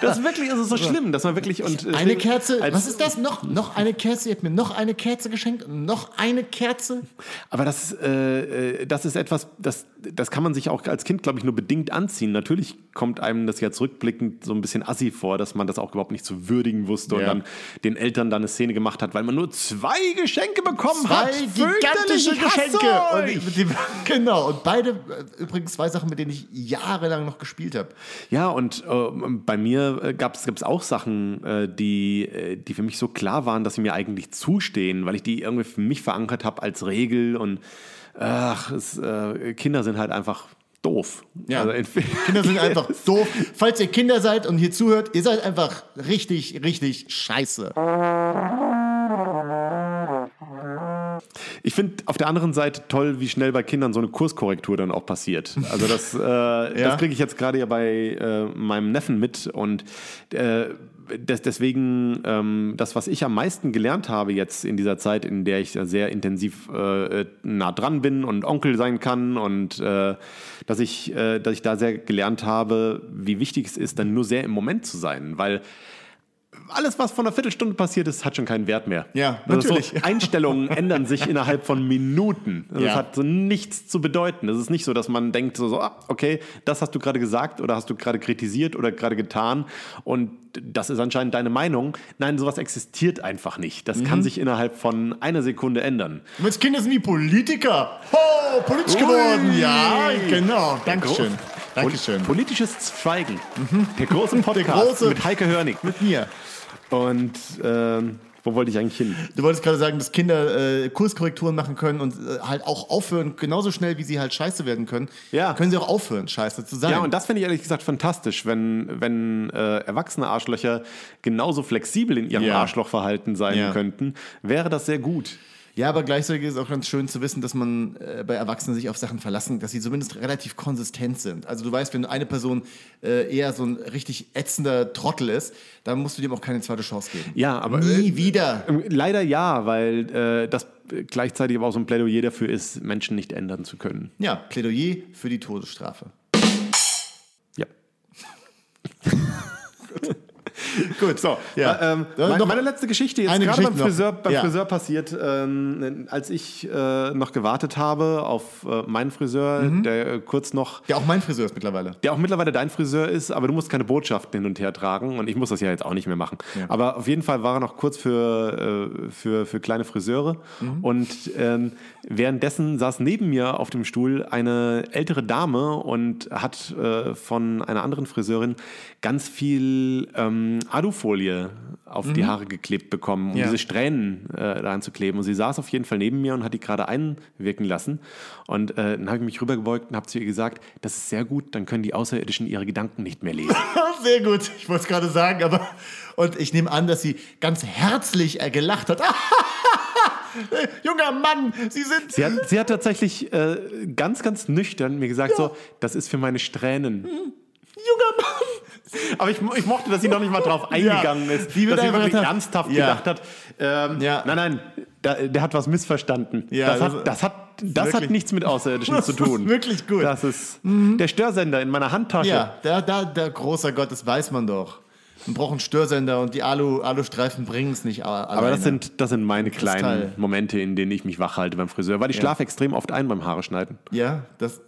Das ist wirklich, ist es so schlimm, dass man wirklich und äh, Eine Kerze, was ist das? Noch, noch eine Kerze, ihr habt mir noch eine Kerze geschenkt und noch eine Kerze. Aber das, äh, äh, das ist etwas, das, das kann man sich auch als Kind, glaube ich, nur bedingt anziehen. Natürlich kommt einem das ja zurückblickend so ein bisschen assi vor, dass man das auch überhaupt nicht zu würdigen wusste und Ja. dann den Eltern dann eine Szene gemacht hat, weil man nur zwei Geschenke bekommen Zwei hat. gigantische Geschenke. Und genau, und beide äh, übrigens zwei Sachen, mit denen ich jahrelang noch gespielt habe. Ja, und äh, bei mir gab es auch Sachen, äh, die, äh, die für mich so klar waren, dass sie mir eigentlich zustehen, weil ich die irgendwie für mich verankert habe als Regel und ach, es, äh, Kinder sind halt einfach doof. Ja. Also in- Kinder sind einfach doof. Falls ihr Kinder seid und hier zuhört, ihr seid einfach richtig, richtig scheiße. Ich finde auf der anderen Seite toll, wie schnell bei Kindern so eine Kurskorrektur dann auch passiert. Also das, äh, das kriege ich jetzt gerade ja bei äh, meinem Neffen mit und äh, das, deswegen ähm, das, was ich am meisten gelernt habe jetzt in dieser Zeit, in der ich sehr intensiv äh, nah dran bin und Onkel sein kann und äh, dass ich, äh, dass ich da sehr gelernt habe, wie wichtig es ist, dann nur sehr im Moment zu sein, weil alles, was von einer Viertelstunde passiert ist, hat schon keinen Wert mehr. Ja, Also natürlich. So, Einstellungen ändern sich innerhalb von Minuten. Das Ja. hat so nichts zu bedeuten. Es ist nicht so, dass man denkt, so, so ah, okay, das hast du gerade gesagt oder hast du gerade kritisiert oder gerade getan und das ist anscheinend deine Meinung. Nein, sowas existiert einfach nicht. Das Mhm. kann sich innerhalb von einer Sekunde ändern. Jetzt Kinder sind wie Politiker. Oh, politisch geworden. Ja, genau. Dankeschön. Dankeschön. Mhm. Politisches Schweigen. Der große Podcast große- mit Heike Hörnig. Mit mir. Und ähm, wo wollte ich eigentlich hin? Du wolltest gerade sagen, dass Kinder äh, Kurskorrekturen machen können und äh, halt auch aufhören, genauso schnell wie sie halt scheiße werden können, Ja. können sie auch aufhören, scheiße zu sein. Ja, und das finde ich ehrlich gesagt fantastisch, wenn, wenn äh, erwachsene Arschlöcher genauso flexibel in ihrem Ja. Arschlochverhalten sein Ja. könnten, wäre das sehr gut. Ja, aber gleichzeitig ist es auch ganz schön zu wissen, dass man äh, bei Erwachsenen sich auf Sachen verlassen, dass sie zumindest relativ konsistent sind. Also du weißt, wenn eine Person äh, eher so ein richtig ätzender Trottel ist, dann musst du dem auch keine zweite Chance geben. Ja, aber Nie wieder. äh, leider ja, weil äh, das gleichzeitig aber auch so ein Plädoyer dafür ist, Menschen nicht ändern zu können. Ja, Plädoyer für die Todesstrafe. Ja. Gut, So, ja. äh, ähm, Dann meine, meine letzte Geschichte jetzt gerade beim. Friseur, beim Ja. Friseur passiert, ähm, als ich äh, noch gewartet habe auf äh, meinen Friseur, Mhm. der äh, kurz noch Ja, auch mein Friseur ist mittlerweile. der auch mittlerweile dein Friseur ist, aber du musst keine Botschaften hin und her tragen und ich muss das ja jetzt auch nicht mehr machen. Aber auf jeden Fall war er noch kurz für, äh, für, für kleine Friseure und ähm, währenddessen saß neben mir auf dem Stuhl eine ältere Dame und hat äh, von einer anderen Friseurin ganz viel ähm, Alufolie auf die Haare geklebt bekommen, um Ja. diese Strähnen äh, da anzukleben. Und sie saß auf jeden Fall neben mir und hat die gerade einwirken lassen. Und äh, dann habe ich mich rübergebeugt und habe zu ihr gesagt, das ist sehr gut, dann können die Außerirdischen ihre Gedanken nicht mehr lesen. Sehr gut, ich wollte es gerade sagen, aber und ich nehme an, dass sie ganz herzlich äh, gelacht hat. Junger Mann, Sie sind. Sie hat, sie hat tatsächlich äh, ganz, ganz nüchtern mir gesagt, so, das ist für meine Strähnen. Junger Mann. Aber ich, ich mochte, dass sie noch nicht mal drauf eingegangen Ja, ist, die dass sie wirklich gedacht- ernsthaft Ja. gedacht hat, ähm, Ja. nein, nein, da, der hat was missverstanden. Ja, das, das- hat, das, hat, das hat nichts mit Außerirdischen Das zu ist tun. wirklich gut. Das ist der Störsender in meiner Handtasche. Ja, da, da, der großer Gott, das weiß man doch. Man braucht einen Störsender und die Alu, Alustreifen bringen es nicht. a- Aber alleine. das sind, das sind meine kleinen Kristall. Momente, in denen ich mich wach halte beim Friseur, weil ich schlafe extrem oft ein beim Haare schneiden. Ja, das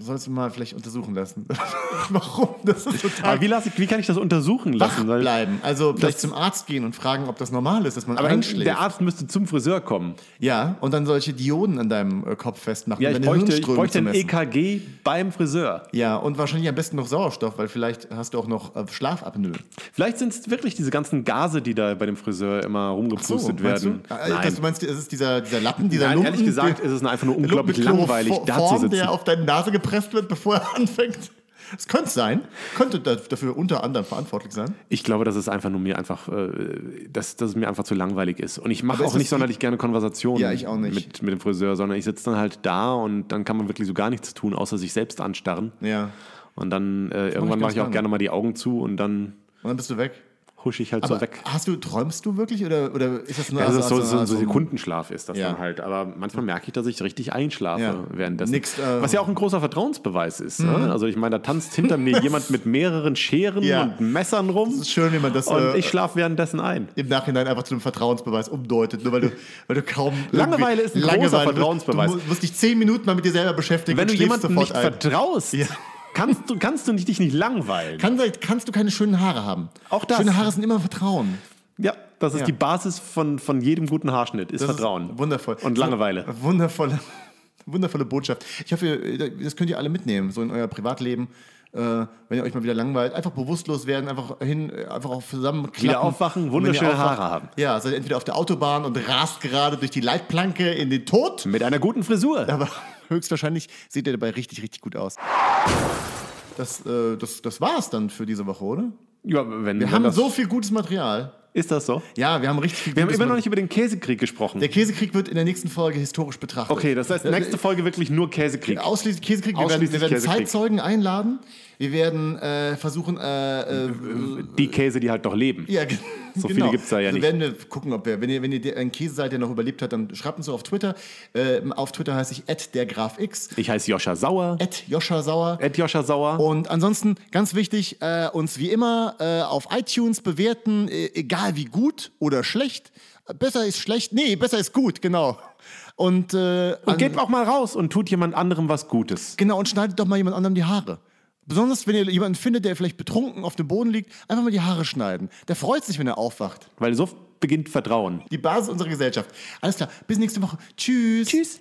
sollst du mal vielleicht untersuchen lassen. Warum? Das ist total. Aber wie, ich, wie kann ich das untersuchen wach lassen? Weil- bleiben. Also vielleicht zum Arzt gehen und fragen, ob das normal ist, dass man aber einschläft. der Arzt müsste zum Friseur kommen. ja, und dann solche Dioden an deinem äh, Kopf festmachen, Ja, ich bräuchte, ich bräuchte ein. EKG beim Friseur. Ja, und wahrscheinlich am besten noch Sauerstoff, weil vielleicht hast du auch noch äh, Schlafapnoe. Vielleicht sind es wirklich diese ganzen Gase, die da bei dem Friseur immer rumgepustet meinst werden. Du? Äh, dass du meinst, es ist dieser, dieser Lappen, dieser Nein, Lumpen, ehrlich gesagt ist es einfach nur unglaublich langweilig, da zu sitzen. der auf deine Nase gepresst wird, bevor er anfängt. Es könnte sein, könnte dafür unter anderem verantwortlich sein. Ich glaube, dass es einfach nur mir einfach, äh, dass, dass es mir einfach zu langweilig ist. Und ich mache auch nicht sonderlich gerne Konversationen ja, ich. Mit, mit dem Friseur, sondern ich sitze dann halt da und dann kann man wirklich so gar nichts tun, außer sich selbst anstarren. Ja. Und dann äh, irgendwann mache ich auch gerne mal die Augen zu und dann. Und dann bist du weg husche ich halt aber so weg. Hast du, träumst du wirklich oder, oder ist das nur ja, also, so, so, also, so Sekundenschlaf ist das ja. dann halt. Aber manchmal merke ich, dass ich richtig einschlafe Ja. währenddessen. Nix, äh, Was ja auch ein großer Vertrauensbeweis ist. Ne? Also ich meine, da tanzt hinter mir jemand mit mehreren Scheren Ja. und Messern rum. Es ist schön, wie man das Und äh, ich schlafe währenddessen ein. im Nachhinein einfach zu einem Vertrauensbeweis umdeutet, nur weil du, weil du kaum. Langeweile ist ein großer Langeweile- Vertrauensbeweis. Du mu- musst dich zehn Minuten mal mit dir selber beschäftigen Wenn du jemandem nicht ein. vertraust, Ja. Kannst, du, kannst du nicht, dich nicht langweilen. Kann, kannst du keine schönen Haare haben. Auch das. Schöne Haare sind immer Vertrauen. ja, das ist Ja. die Basis von, von jedem guten Haarschnitt, ist Das Vertrauen. Ist wundervoll. Und Langeweile. So, wundervolle, wundervolle Botschaft. Ich hoffe, das könnt ihr alle mitnehmen, so in euer Privatleben. Äh, wenn ihr euch mal wieder langweilt, einfach bewusstlos werden, einfach hin, einfach auch zusammenklappen. Wieder aufwachen, wunderschöne ihr aufwacht- Haare haben. Ja, seid ihr entweder auf der Autobahn und rast gerade durch die Leitplanke in den Tod, Mit einer guten Frisur. aber höchstwahrscheinlich seht ihr dabei richtig, richtig gut aus. Das, äh, das, das war's dann für diese Woche, oder? Ja, wenn, Wir wenn haben so viel gutes Material. Ist das so? Ja, wir haben richtig viel Wir haben immer noch nicht über den Käsekrieg gesprochen. Der Käsekrieg wird in der nächsten Folge historisch betrachtet. Okay, das heißt, nächste Folge wirklich nur Käsekrieg. Ausschließlich Käsekrieg. Wir werden, Ausschließlich wir werden Käsekrieg. Zeitzeugen einladen. Wir werden äh, versuchen, äh, äh, Die Käse, die halt doch leben. ja, ge- So genau. viele gibt's da ja also nicht. werden wir gucken, ob wir, wenn ihr, wenn ihr ein Käse seid, der noch überlebt hat, dann schreibt uns so auf Twitter. Äh, auf Twitter heiße ich @dergrafx, Ich heiße Joscha Sauer. Joscha Sauer. Ed Joscha Sauer. Und ansonsten ganz wichtig, äh, uns wie immer äh, auf iTunes bewerten, äh, egal wie gut oder schlecht. Besser ist schlecht, nee, besser ist gut, genau. Und, äh, Und an- geht auch mal raus und tut jemand anderem was Gutes. Genau, und schneidet doch mal jemand anderem die Haare. Besonders wenn ihr jemanden findet, der vielleicht betrunken auf dem Boden liegt, einfach mal die Haare schneiden. Der freut sich, wenn er aufwacht. Weil so beginnt Vertrauen. Die Basis unserer Gesellschaft. Alles klar, bis nächste Woche. Tschüss. Tschüss.